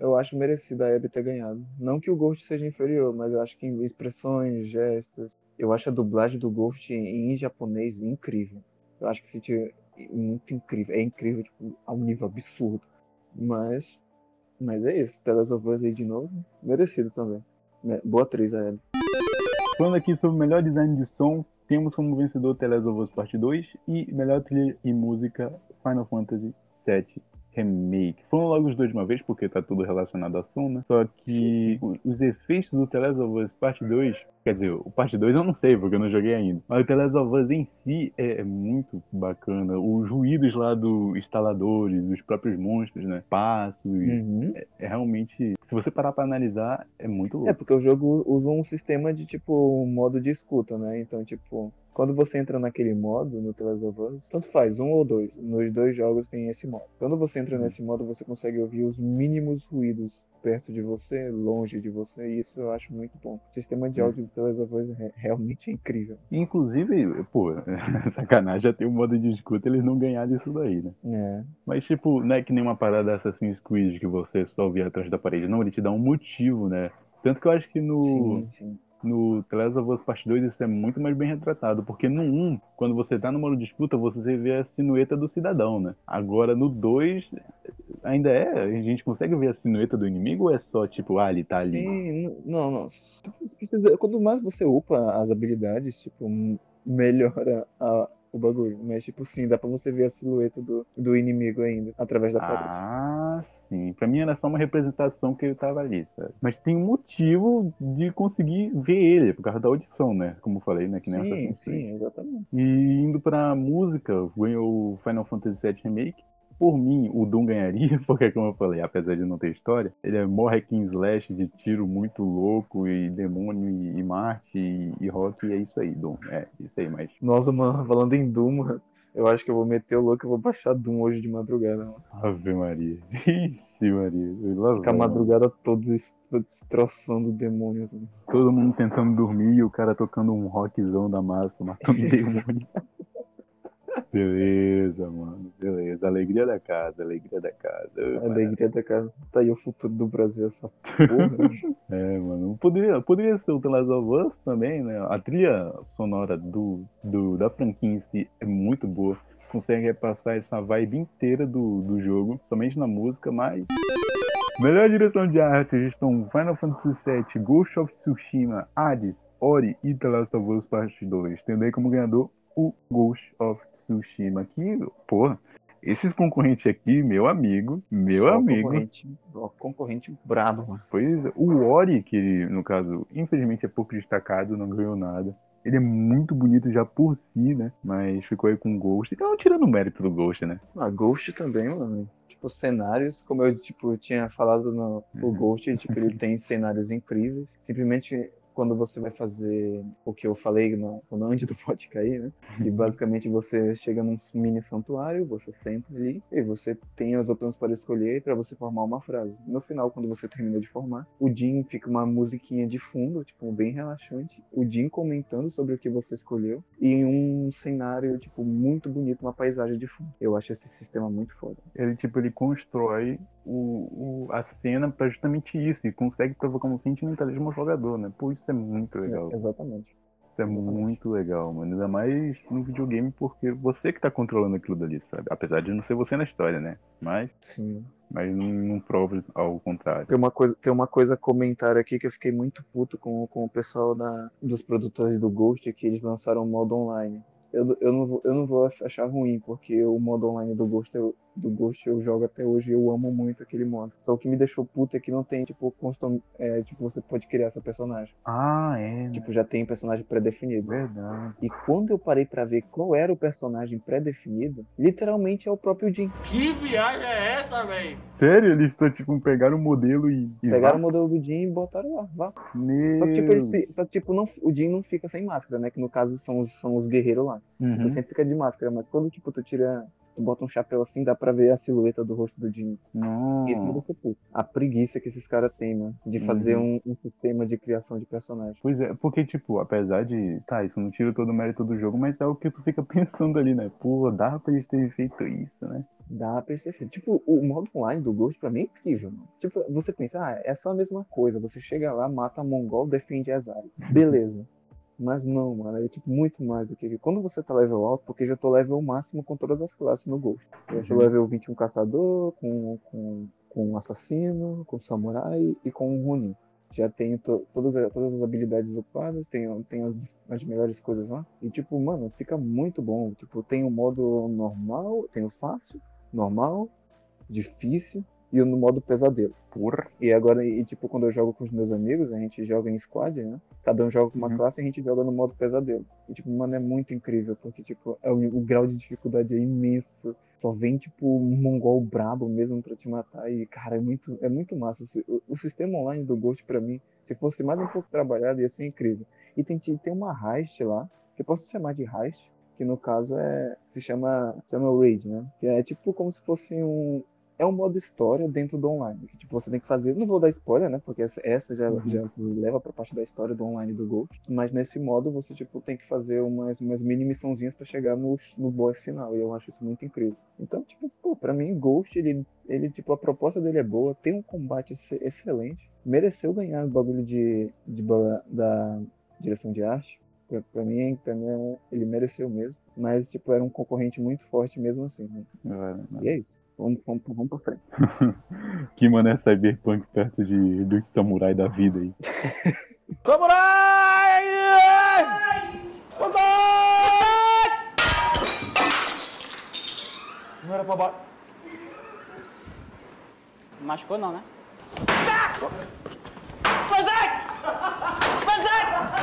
eu acho merecido a Abby ter ganhado. Não que o Ghost seja inferior, mas eu acho que em expressões, gestos. Eu acho a dublagem do Ghost em japonês incrível. Eu acho que se tiver. Muito incrível. É incrível, tipo, a um nível absurdo. Mas. Mas é isso. The Last of Us aí de novo. Merecido também. Né, Boa atriz a Abby. Falando aqui sobre o melhor design de som, temos como vencedor The Last of Us Part 2 e melhor trilha e música Final Fantasy VII Remake. Foram logo os dois de uma vez, porque tá tudo relacionado a som, né? Só que o- os efeitos do The Last of Us Part 2, quer dizer, o Parte 2 eu não sei, porque eu não joguei ainda. Mas o The Last of Us em si é, é muito bacana. Os ruídos lá dos instaladores, dos próprios monstros, né? Passos, Uhum. é realmente... Se você parar pra analisar, é muito louco. É, porque o jogo usa um sistema de, tipo, um modo de escuta, né? Então, tipo, quando você entra naquele modo no The Last of Us, tanto faz, um ou dois. Nos dois jogos tem esse modo. Quando você entra nesse modo, você consegue ouvir os mínimos ruídos perto de você, longe de você, e isso eu acho muito bom. O sistema de áudio do The Last of Us é realmente incrível. Inclusive, [LAUGHS] pô, [LAUGHS] sacanagem, já tem um modo de escuta eles não ganharam isso daí, né? É. Mas, tipo, não é que nem uma parada Assassin's Creed que você só vê atrás da parede. Não, ele te dá um motivo, né? Tanto que eu acho que no, Sim, sim. No The of Us Part 2 isso é muito mais bem retratado. Porque no 1, quando você tá de escuta, você vê a silhueta do cidadão, né? Agora no 2, ainda é? A gente consegue ver a silhueta do inimigo ou é só, tipo, ah, ele tá ali? Sim, não, não. Precisa, quanto mais você upa as habilidades, tipo, melhora a- o bagulho. Mas, tipo, sim, dá pra você ver a silhueta do, do inimigo ainda, através da parede. Ah, sim. Pra mim era só uma representação que ele tava ali, sabe? Mas tem um motivo de conseguir ver ele, por causa da audição, né? Como eu falei, né? Que nem sim, Assassin's Creed. sim, exatamente. E indo pra música, ganhou o Final Fantasy VII Remake. Por mim, o Doom ganharia, [LAUGHS] porque como eu falei, apesar de não ter história, ele é mó hack and slash de tiro muito louco, e demônio, e, e Marte, e, e rock, e é isso aí, Doom. É, isso aí, mas... Nossa, mano, falando em Doom, mano, eu acho que eu vou meter o louco e vou baixar Doom hoje de madrugada, mano. Ave Maria. [LAUGHS] Ixi, Maria. Ficar a mano. madrugada todos des- destroçando o demônio. mano. Todo mundo tentando dormir e o cara tocando um rockzão da massa, matando [LAUGHS] demônio. Beleza, mano. Beleza. Alegria da casa, alegria da casa. Alegria da casa. Tá aí o futuro do Brasil, essa porra. [LAUGHS] É, mano. Poderia, poderia ser o The Last of Us também, né? A trilha sonora do, do, da franquia em si é muito boa. Consegue repassar essa vibe inteira do, do jogo, somente na música, mas. Melhor direção de arte estão Final Fantasy VII, Ghost of Tsushima, Hades, Ori e The Last of Us Part 2, tendo aí como ganhador o Ghost of Tsushima. Que, porra, esses concorrentes aqui, meu amigo, meu Só amigo. Concorrente, concorrente brabo, mano. Pois é, o Ori, que no caso, infelizmente é pouco destacado, não ganhou nada. Ele é muito bonito já por si, né? Mas ficou aí com o Ghost. Então, tirando o mérito do Ghost, né? A Ghost também, mano. Tipo, cenários, como eu tipo, tinha falado no o Ghost, tipo, ele tem cenários incríveis. Simplesmente quando você vai fazer o que eu falei no, no antes do pote cair, né? Que basicamente você chega num mini santuário, você senta ali e você tem as opções para escolher para você formar uma frase. No final, quando você termina de formar, o Jim fica uma musiquinha de fundo, tipo, bem relaxante. O Jim comentando sobre o que você escolheu e um cenário, tipo, muito bonito, uma paisagem de fundo. Eu acho esse sistema muito foda. Ele, tipo, ele constrói o, o- a cena pra justamente isso e consegue provocar um sentimentalismo ao jogador, né? Pô, isso é muito legal. É, exatamente. Isso é exatamente. muito legal, mano. Ainda mais no videogame, porque você que tá controlando aquilo dali, sabe? Apesar de não ser você na história, né? Mas, Sim. mas não, não prova ao contrário. Tem uma coisa, tem uma coisa a comentar aqui que eu fiquei muito puto com, com o pessoal da, dos produtores do Ghost, que eles lançaram o modo online. Eu, eu, não, vou- eu não vou achar ruim, porque o modo online do Ghost, eu, do Ghost eu jogo até hoje e eu amo muito aquele modo. Só o que me deixou puto é que não tem, tipo, custom, é, tipo, você pode criar essa personagem. Ah, é, né? Tipo, já tem personagem pré-definido. Verdade. E quando eu parei pra ver qual era o personagem pré-definido, literalmente é o próprio Jim. Que viagem é essa, véi? Sério? Eles só, tipo, pegaram o modelo e. e Pegaram o vá? modelo do Jim e botaram lá, vá. Meu... Só que, tipo, eles só que, tipo, não, o Jin não fica sem máscara, né? Que no caso são os, são os guerreiros lá. Uhum. Ele sempre fica de máscara, mas quando, tipo, tu tira. Tu bota um chapéu assim, dá pra ver a silhueta do rosto do Jin. Isso Não. puto. A preguiça que esses caras têm, mano. De fazer um, um sistema de criação de personagem. Pois é, porque, tipo, apesar de. Tá, isso não tira todo o mérito do jogo, mas é o que tu fica [LAUGHS] pensando ali, né? Pô, dá pra eles terem feito isso, né? Dá pra feito. Tipo, o modo online do Ghost pra mim é incrível, mano. Tipo, você pensa, ah, é só a mesma coisa. Você chega lá, mata a Mongol, defende as áreas. Beleza. Mas não, mano, é tipo muito mais do que. Quando você tá level alto, porque já tô level máximo com todas as classes no Ghost. Eu sou Uhum. level 21 caçador, com, com, com assassino, com samurai e com um Ronin. Já tenho to- todas, todas as habilidades upadas, tenho, tenho as, as melhores coisas lá. E tipo, mano, fica muito bom. Tipo, tem o modo normal, tem o fácil, normal, difícil e o no modo pesadelo. Porra. E agora, e tipo, quando eu jogo com os meus amigos, a gente joga em squad, né? Cada um joga com uma Uhum. classe e a gente joga no modo pesadelo. E tipo, mano, é muito incrível, porque tipo, é o, o grau de dificuldade é imenso. Só vem, tipo, um mongol brabo mesmo pra te matar. E, cara, é muito, é muito massa. O, o- sistema online do Ghost, pra mim, se fosse mais um pouco trabalhado, ia ser incrível. E tem, tem uma heist lá, que eu posso chamar de heist, que no caso é. se chama. chama Raid, né? Que é tipo como se fosse um. É um modo história dentro do online. Que, tipo, você tem que fazer. Não vou dar spoiler, né? Porque essa, essa já, Uhum. já leva pra parte da história do online do Ghost. Mas nesse modo você, tipo, tem que fazer umas, umas mini missãozinhas pra chegar no, no boss final. E eu acho isso muito incrível. Então, tipo, pô, pra mim, Ghost, ele, ele, tipo, a proposta dele é boa, tem um combate ex- excelente. Mereceu ganhar o bagulho de, de, da direção de arte. Pra, mim, pra mim, é- ele mereceu mesmo. Mas, tipo, era um concorrente muito forte mesmo assim, né? E é isso. Vamos, vamos, vamos pra frente. [LAUGHS] Que mano é cyberpunk perto de, dos samurai da vida aí. [LAUGHS] Samurai! Não era pra baixo. Machucou não, né?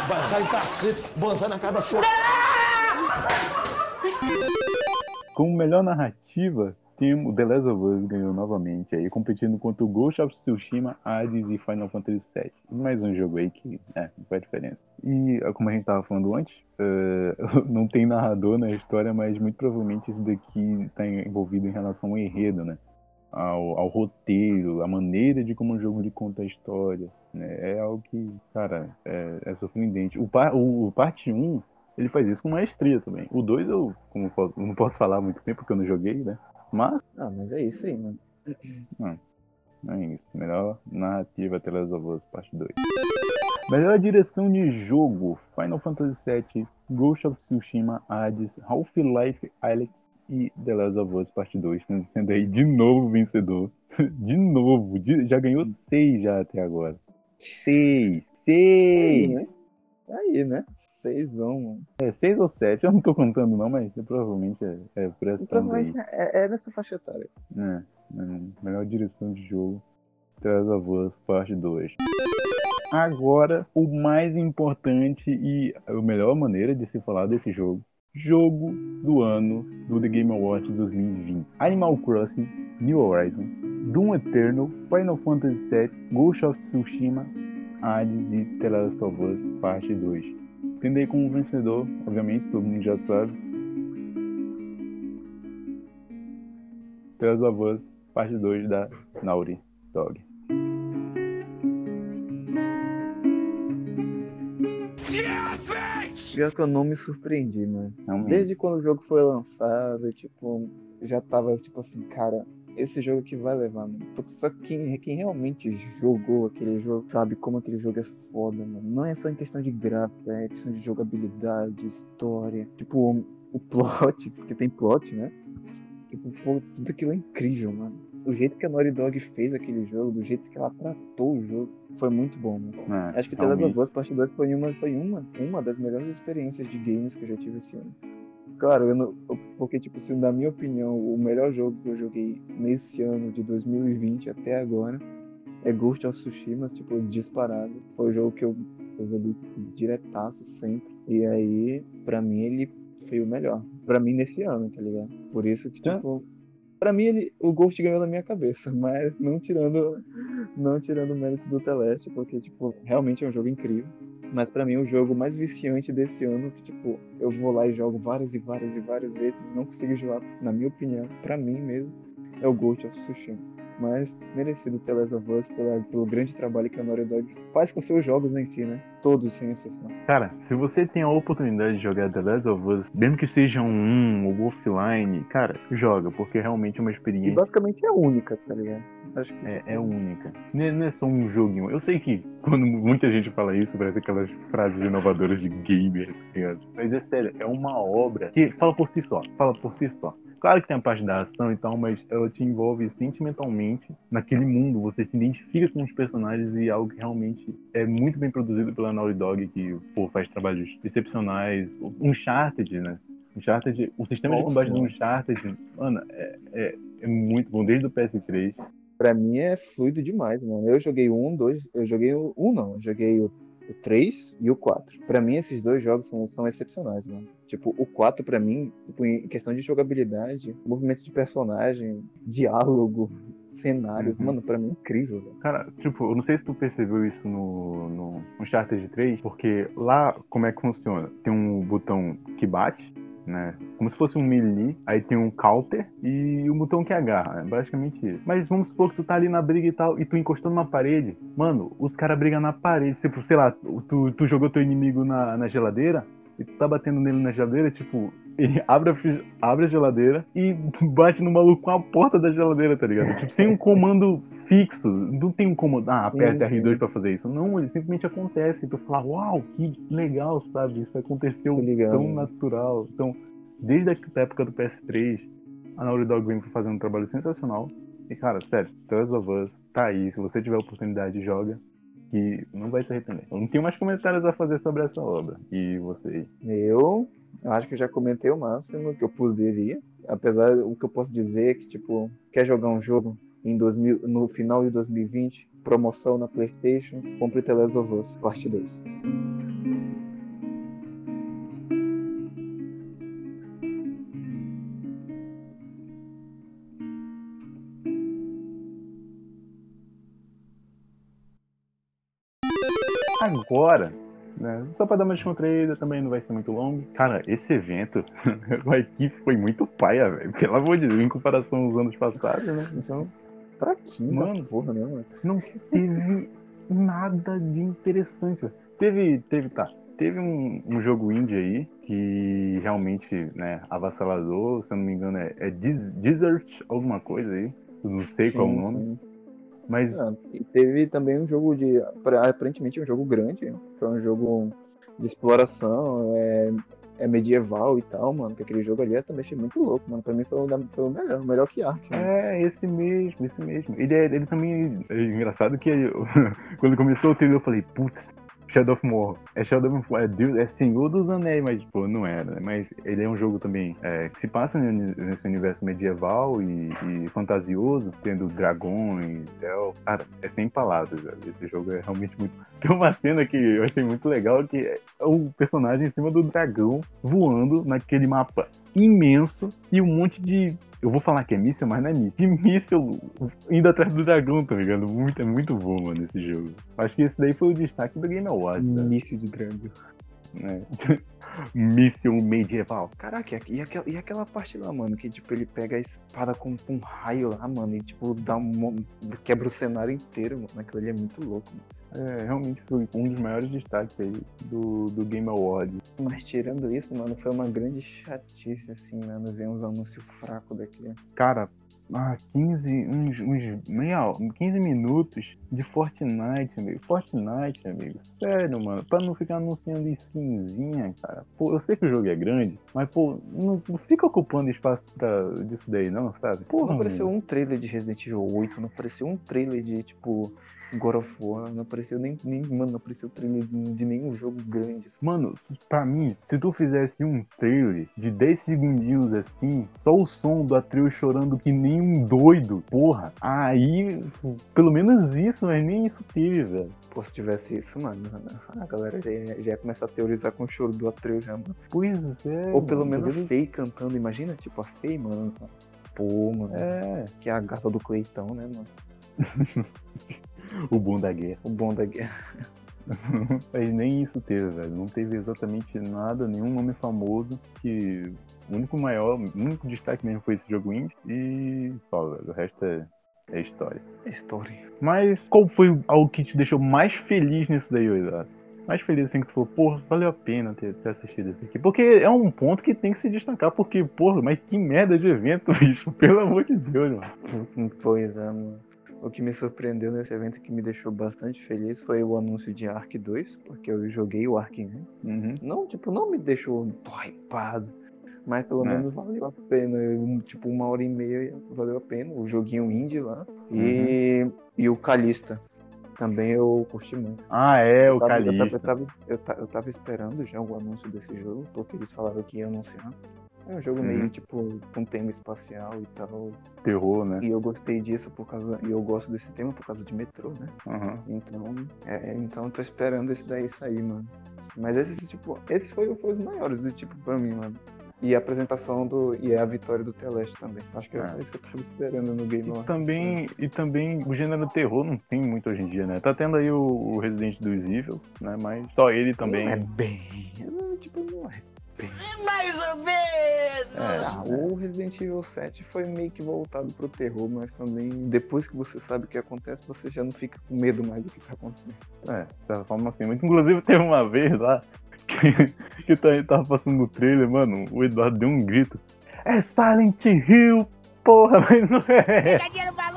Banzai cacete, banzai na cabeça. Como melhor narrativa, temos The Last of Us ganhou novamente aí, competindo contra o Ghost of Tsushima, Hades e Final Fantasy VII. Mais um jogo aí que, é, não faz diferença. E, ah, como a gente tava falando antes, eh, [LAUGHS] não tem narrador na história, mas muito provavelmente isso daqui tá envolvido em relação ao enredo, né? Ao, ao roteiro, a maneira de como o jogo lhe conta a história. Né? É algo que, cara, é, é surpreendente. O, par, o, o parte 1, ele faz isso com maestria também. O 2 eu, como eu não posso falar há muito tempo porque eu não joguei, né? Mas Ah, mas é isso aí, mano. é isso. Melhor narrativa The Last of Us Parte 2. Melhor direção de jogo: Final Fantasy VII, Ghost of Tsushima, Hades, Half-Life Alyx e The Last of Us Parte 2, tendo sendo aí de novo vencedor. [LAUGHS] de novo, de- já ganhou seis já até agora. Seis! Seis! né? Aí, né? Seisão, mano. É 6 ou 7, eu não tô contando não, mas provavelmente é, é por essa Provavelmente é, é nessa faixa etária. É, é, melhor direção de jogo. Traz of Us, parte 2. Agora, o mais importante e a melhor maneira de se falar desse jogo. Jogo do ano do The Game Awards 2020. Animal Crossing, New Horizons, Doom Eternal, Final Fantasy VII, Ghost of Tsushima, Hades e The Last of Us, parte 2. Tendei como vencedor, obviamente, todo mundo já sabe. The Last of Us, parte 2 da Naughty Dog. Pior que eu não me surpreendi, mano. Realmente. Desde quando o jogo foi lançado, tipo, já tava tipo assim, cara, esse jogo que vai levar, mano. Porque só quem, quem realmente jogou aquele jogo sabe como aquele jogo é foda, mano. Não é só em questão de gráfico, é questão de jogabilidade, história. Tipo, o plot, [LAUGHS] porque tem plot, né? Tipo, pô, tudo aquilo é incrível, mano. O jeito que a Naughty Dog fez aquele jogo, do jeito que ela tratou o jogo, foi muito bom, mano. É, Acho que The Last of Us Part 2 foi uma, foi uma, uma das melhores experiências de games que eu já tive esse ano. Claro, eu não, porque, tipo, assim, na minha opinião, o melhor jogo que eu joguei nesse ano de 2020 até agora é Ghost of Tsushima, tipo, disparado. Foi o jogo que eu, eu joguei diretaço sempre. E aí, pra mim, ele foi o melhor. Pra mim, nesse ano, tá ligado? Por isso que, tipo, pra mim, ele, o Ghost ganhou na minha cabeça, mas não tirando não tirando o mérito do Teleste, porque, tipo, realmente é um jogo incrível. Mas pra mim, o jogo mais viciante desse ano, que, tipo, eu vou lá e jogo várias e várias e várias vezes, não consigo jogar, na minha opinião, pra mim mesmo, é o Ghost of Tsushima. Mas merecido The Last of Us pela, pelo grande trabalho que a Naughty Dog faz com seus jogos em si, né? Todos, sem exceção. Cara, se você tem a oportunidade de jogar The Last of Us, mesmo que seja um ou offline, cara, joga, porque realmente é uma E experiência basicamente é única, tá ligado? Acho que é, é única. Não é, não é só um joguinho. Eu sei que quando muita gente fala isso, parece aquelas frases inovadoras de gamer, tá ligado? Mas é sério, é uma obra que fala por si só, fala por si só. Claro que tem a parte da ação e tal, mas ela te envolve sentimentalmente naquele mundo. Você se identifica com os personagens e é algo que realmente é muito bem produzido pela Naughty Dog, que pô, faz trabalhos excepcionais. Uncharted, né? Uncharted, o sistema de Nossa, combate do. Uncharted, mano, é, é, é muito bom, desde o PS3. Pra mim é fluido demais, mano. Eu joguei um, dois, eu joguei o um não, eu joguei o, o 3 e o 4. Pra mim esses dois jogos são, são excepcionais, mano. Tipo, o 4 pra mim, tipo, em questão de jogabilidade, movimento de personagem, diálogo, cenário, Uhum. mano, pra mim é incrível, velho. Cara, tipo, eu não sei se tu percebeu isso no, no Uncharted 3, porque lá, como é que funciona? Tem um botão que bate, né? Como se fosse um melee, aí tem um counter e um botão que agarra, é basicamente isso. Mas vamos supor que tu tá ali na briga e tal, e tu encostou numa parede, mano, os caras brigam na parede, tipo, sei lá, tu, tu jogou teu inimigo na, na geladeira, e tu tá batendo nele na geladeira, tipo, ele abre a, abre a geladeira e [LAUGHS] bate no maluco com a porta da geladeira, tá ligado? Tipo, sem um [LAUGHS] comando fixo. Não tem um comando, ah, aperta sim. R2 pra fazer isso. Não, ele simplesmente acontece. E tu fala, uau, que legal, sabe? Isso aconteceu tão natural. Então, desde a época do PS3, a Naughty Dog vem fazendo um trabalho sensacional. E, cara, sério, Last of Us tá aí. Se você tiver a oportunidade, joga. Que não vai se arrepender. Eu não tenho mais comentários a fazer sobre essa obra. E você Eu, eu acho que eu já comentei o máximo que eu poderia. Apesar, o que eu posso dizer é que, tipo, quer jogar um jogo em 2000, no final de 2020, promoção na PlayStation, compre The Last of Us, parte 2. agora, né? Só pra dar uma descontraída, também não vai ser muito longo. Cara, esse evento, [LAUGHS] aqui foi muito paia, velho. Pelo amor de Deus, em comparação aos anos passados, né? Então, Fraquinho, Mano. mano. Porra, né, mano? não teve nada de interessante. velho. Teve, teve, tá. Teve um, um jogo indie aí que realmente, né, avassalador, se eu não me engano, é, é Des- Desert alguma coisa aí. Eu não sei qual é o Sim, nome. sim. Mas Ah, e teve também um jogo de. apar- Aparentemente é um jogo grande, que é um jogo de exploração, é, é medieval e tal, mano. Que aquele jogo ali eu também achei muito louco, mano. Pra mim foi o, foi o melhor, o melhor que Ark. É, esse mesmo, esse mesmo. Ele, é, ele também. É engraçado que eu- [LAUGHS] quando começou o trailer eu falei, putz, Shadow of War. É Shadow of War, é, é Senhor dos Anéis, mas, pô, não era, né? Mas ele é um jogo também é, que se passa ne- nesse universo medieval e, e fantasioso, tendo dragões, elfos. Cara, é sem palavras, velho. Esse jogo é realmente muito. Tem uma cena que eu achei muito legal, que é o personagem em cima do dragão voando naquele mapa imenso e um monte de. Eu vou falar que é míssil, mas não é míssil. De míssil indo atrás do dragão, tá ligado? Muito, é muito bom, mano, esse jogo. Acho que esse daí foi o destaque do Game Awards, né? Início de dragão. né? [LAUGHS] míssil medieval. Caraca, e, aqu- aquela, e aquela parte lá, mano, que tipo, ele pega a espada com, com um raio lá, mano, e tipo, dá um. quebra o cenário inteiro, mano. Aquilo ali é muito louco, mano. É, realmente foi um dos maiores destaques aí do, do Game Awards. Mas tirando isso, mano, foi uma grande chatice, assim, mano, ver uns anúncios fracos daqui. Cara, ah, 15, uns, uns meia, 15 minutos de Fortnite, amigo. Fortnite, amigo. Sério, mano. Pra não ficar anunciando skinzinha, cara. Pô, eu sei que o jogo é grande, mas, pô, não, não fica ocupando espaço pra, disso daí, não, sabe? Porra, Não apareceu um trailer de Resident Evil 8, não apareceu um trailer de, tipo, God of War, não apareceu nem, nem mano, não apareceu trailer de, de nenhum jogo grande. assim. Mano, pra mim, se tu fizesse um trailer de 10 segundinhos assim, só o som do Atreus chorando que nem um doido, porra, aí, pelo menos isso, mas nem isso teve, velho. Pô, se tivesse isso, mano, a galera já ia, já ia começar a teorizar com o choro do Atreus já, mano. Pois é. Ou pelo mano, menos a Faye cantando, imagina, tipo, a Faye, mano. Pô, mano, É, que é a gata do Cleitão, né, mano? [LAUGHS] [LAUGHS] o bom da guerra. O bom da guerra. [LAUGHS] Mas nem isso teve, velho. Não teve exatamente nada, nenhum nome famoso que. O único maior, o único destaque mesmo foi esse jogo indie e só, velho. O resto é, é história. É história. Mas qual foi algo que te deixou mais feliz nisso daí, Eduardo? Mais feliz assim que tu falou, porra, valeu a pena ter, ter assistido isso aqui. Porque é um ponto que tem que se destacar, porque, porra, mas que merda de evento, [LAUGHS] bicho. Pelo amor de Deus, mano. Pois é, mano. O que me surpreendeu nesse evento que me deixou bastante feliz foi o anúncio de Ark 2, porque eu joguei o Ark 1. Uhum. Não, tipo, não me deixou hypado, mas pelo É. menos valeu a pena. Eu, tipo, uma hora e meia valeu a pena. O joguinho indie lá. E, e o Calista. Também eu curti muito. Ah, é, o Calista. eu, eu, eu tava esperando já o anúncio desse jogo, porque eles falaram que ia anunciar. É um jogo Uhum. meio, tipo, com tema espacial e tal. Terror, né? E eu gostei disso por causa. E eu gosto desse tema por causa de metrô, né? Uhum. Então, é, então eu tô esperando esse daí sair, mano. Mas esses, tipo, esses foi, foi os maiores, do tipo, pra mim, mano. E a apresentação do. E a vitória do Teleste também. Acho que é É. só isso que eu tava esperando no Game E também, e também o gênero terror não tem muito hoje em dia, né? Tá tendo aí o, o Resident do Evil, né? Mas só ele também. Não é bem. Tipo, não é. Mais ou menos! Ah, o Resident Evil 7 foi meio que voltado pro terror, mas também depois que você sabe o que acontece, você já não fica com medo mais do que tá acontecendo. É, de certa forma assim. Mas, inclusive teve uma vez lá [LAUGHS] que, que tá- tava passando no trailer, mano, o Eduardo deu um grito. É Silent Hill, porra, mas não é. Pegadinha no balão.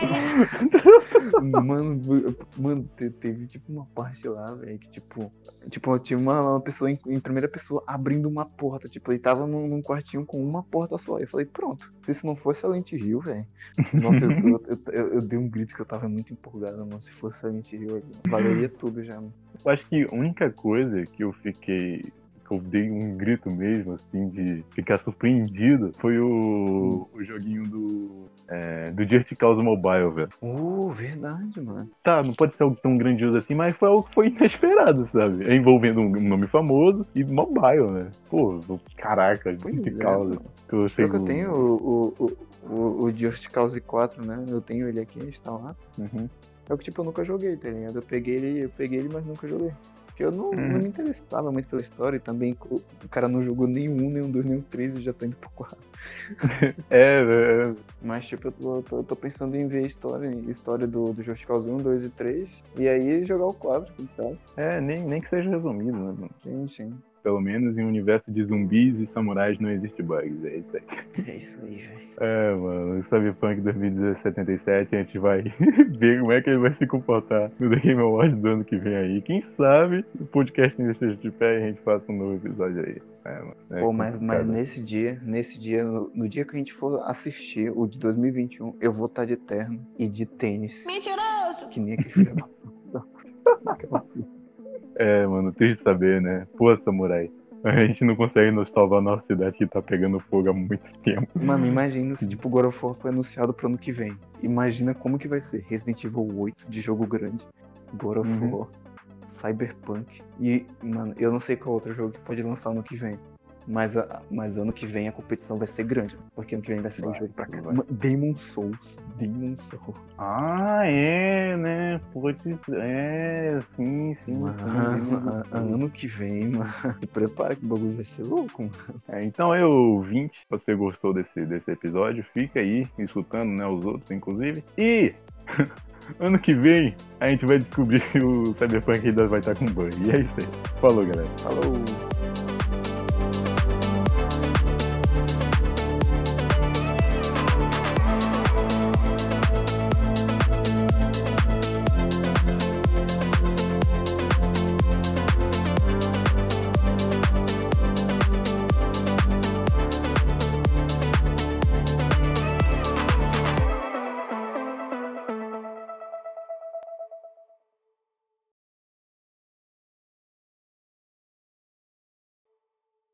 [LAUGHS] Mano, mano, te- teve tipo uma parte lá, velho, que tipo. Tipo, tinha uma, uma pessoa em, em primeira pessoa abrindo uma porta. Tipo, ele tava num, num quartinho com uma porta só. Eu falei, pronto, se isso não fosse Silent Hill, velho. Nossa, eu, eu, eu, eu- dei um grito que eu tava muito empolgado, mano. Se fosse Silent Hill, valeria tudo já, mano. Eu acho que a única coisa que eu fiquei. Que eu dei um grito mesmo, assim, de ficar surpreendido, foi o, o joguinho do. É, do Just Cause Mobile, velho. Oh, verdade, mano. Tá, não pode ser algo tão grandioso assim, mas foi algo que foi inesperado, sabe? É envolvendo um nome famoso e mobile, né? Pô, caraca, Pois Just é, Cause. mano. que eu chego... eu tenho o, o, o, o, Just Cause 4, né? Eu tenho ele aqui instalado. Uhum. É o que, tipo, eu nunca joguei, tá ligado? Eu peguei ele, eu peguei ele, mas nunca joguei. Porque eu não, Uhum. não me interessava muito pela história e também o, cara não jogou nenhum, nenhum, dois, nenhum três e já tá indo pro quatro. [LAUGHS] É, é, Mas, tipo, eu tô, tô, pensando em ver a história, a história do, do Just Cause 1, 2 e 3 e aí jogar o 4, quem sabe? é nem, nem que seja resumido, né? Sim, sim. Pelo menos em um universo de zumbis e samurais não existe bugs, é isso aí. É isso aí, velho. É, mano, o Cyberpunk 2077 a gente vai [LAUGHS] ver como é que ele vai se comportar no The Game Awards do ano que vem aí. Quem sabe o podcast ainda esteja de pé e a gente faça um novo episódio aí. É, mano, é Pô, mas, mas nesse dia, nesse dia, no, no dia que a gente for assistir o de 2021, eu vou estar de terno e de tênis. Mentiroso! Que nem aquele filho da puta. [LAUGHS] É, mano, triste saber, né? Pô, samurai. A gente não consegue nos salvar a nossa cidade que tá pegando fogo há muito tempo. Mano, imagina se tipo God of War foi anunciado pro ano que vem. Imagina como que vai ser Resident Evil 8 de jogo grande, God of Uhum. War, Cyberpunk e, mano, eu não sei qual outro jogo que pode lançar ano que vem. Mas, mas ano que vem a competição vai ser grande, porque ano que vem vai ser um jogo pra cá. Demon Souls, Demon Souls. Ah, é, né? Pode ser. É, sim, sim. Mano, sim, ano que vem, mano. [LAUGHS] Se prepara que o bagulho vai ser louco, mano. É, então, eu, ouvinte, se você gostou desse, desse episódio, fica aí escutando, né? Os outros, inclusive. E [LAUGHS] ano que vem a gente vai descobrir se o Cyberpunk ainda vai estar com bug. E é isso aí. Falou, galera. Falou!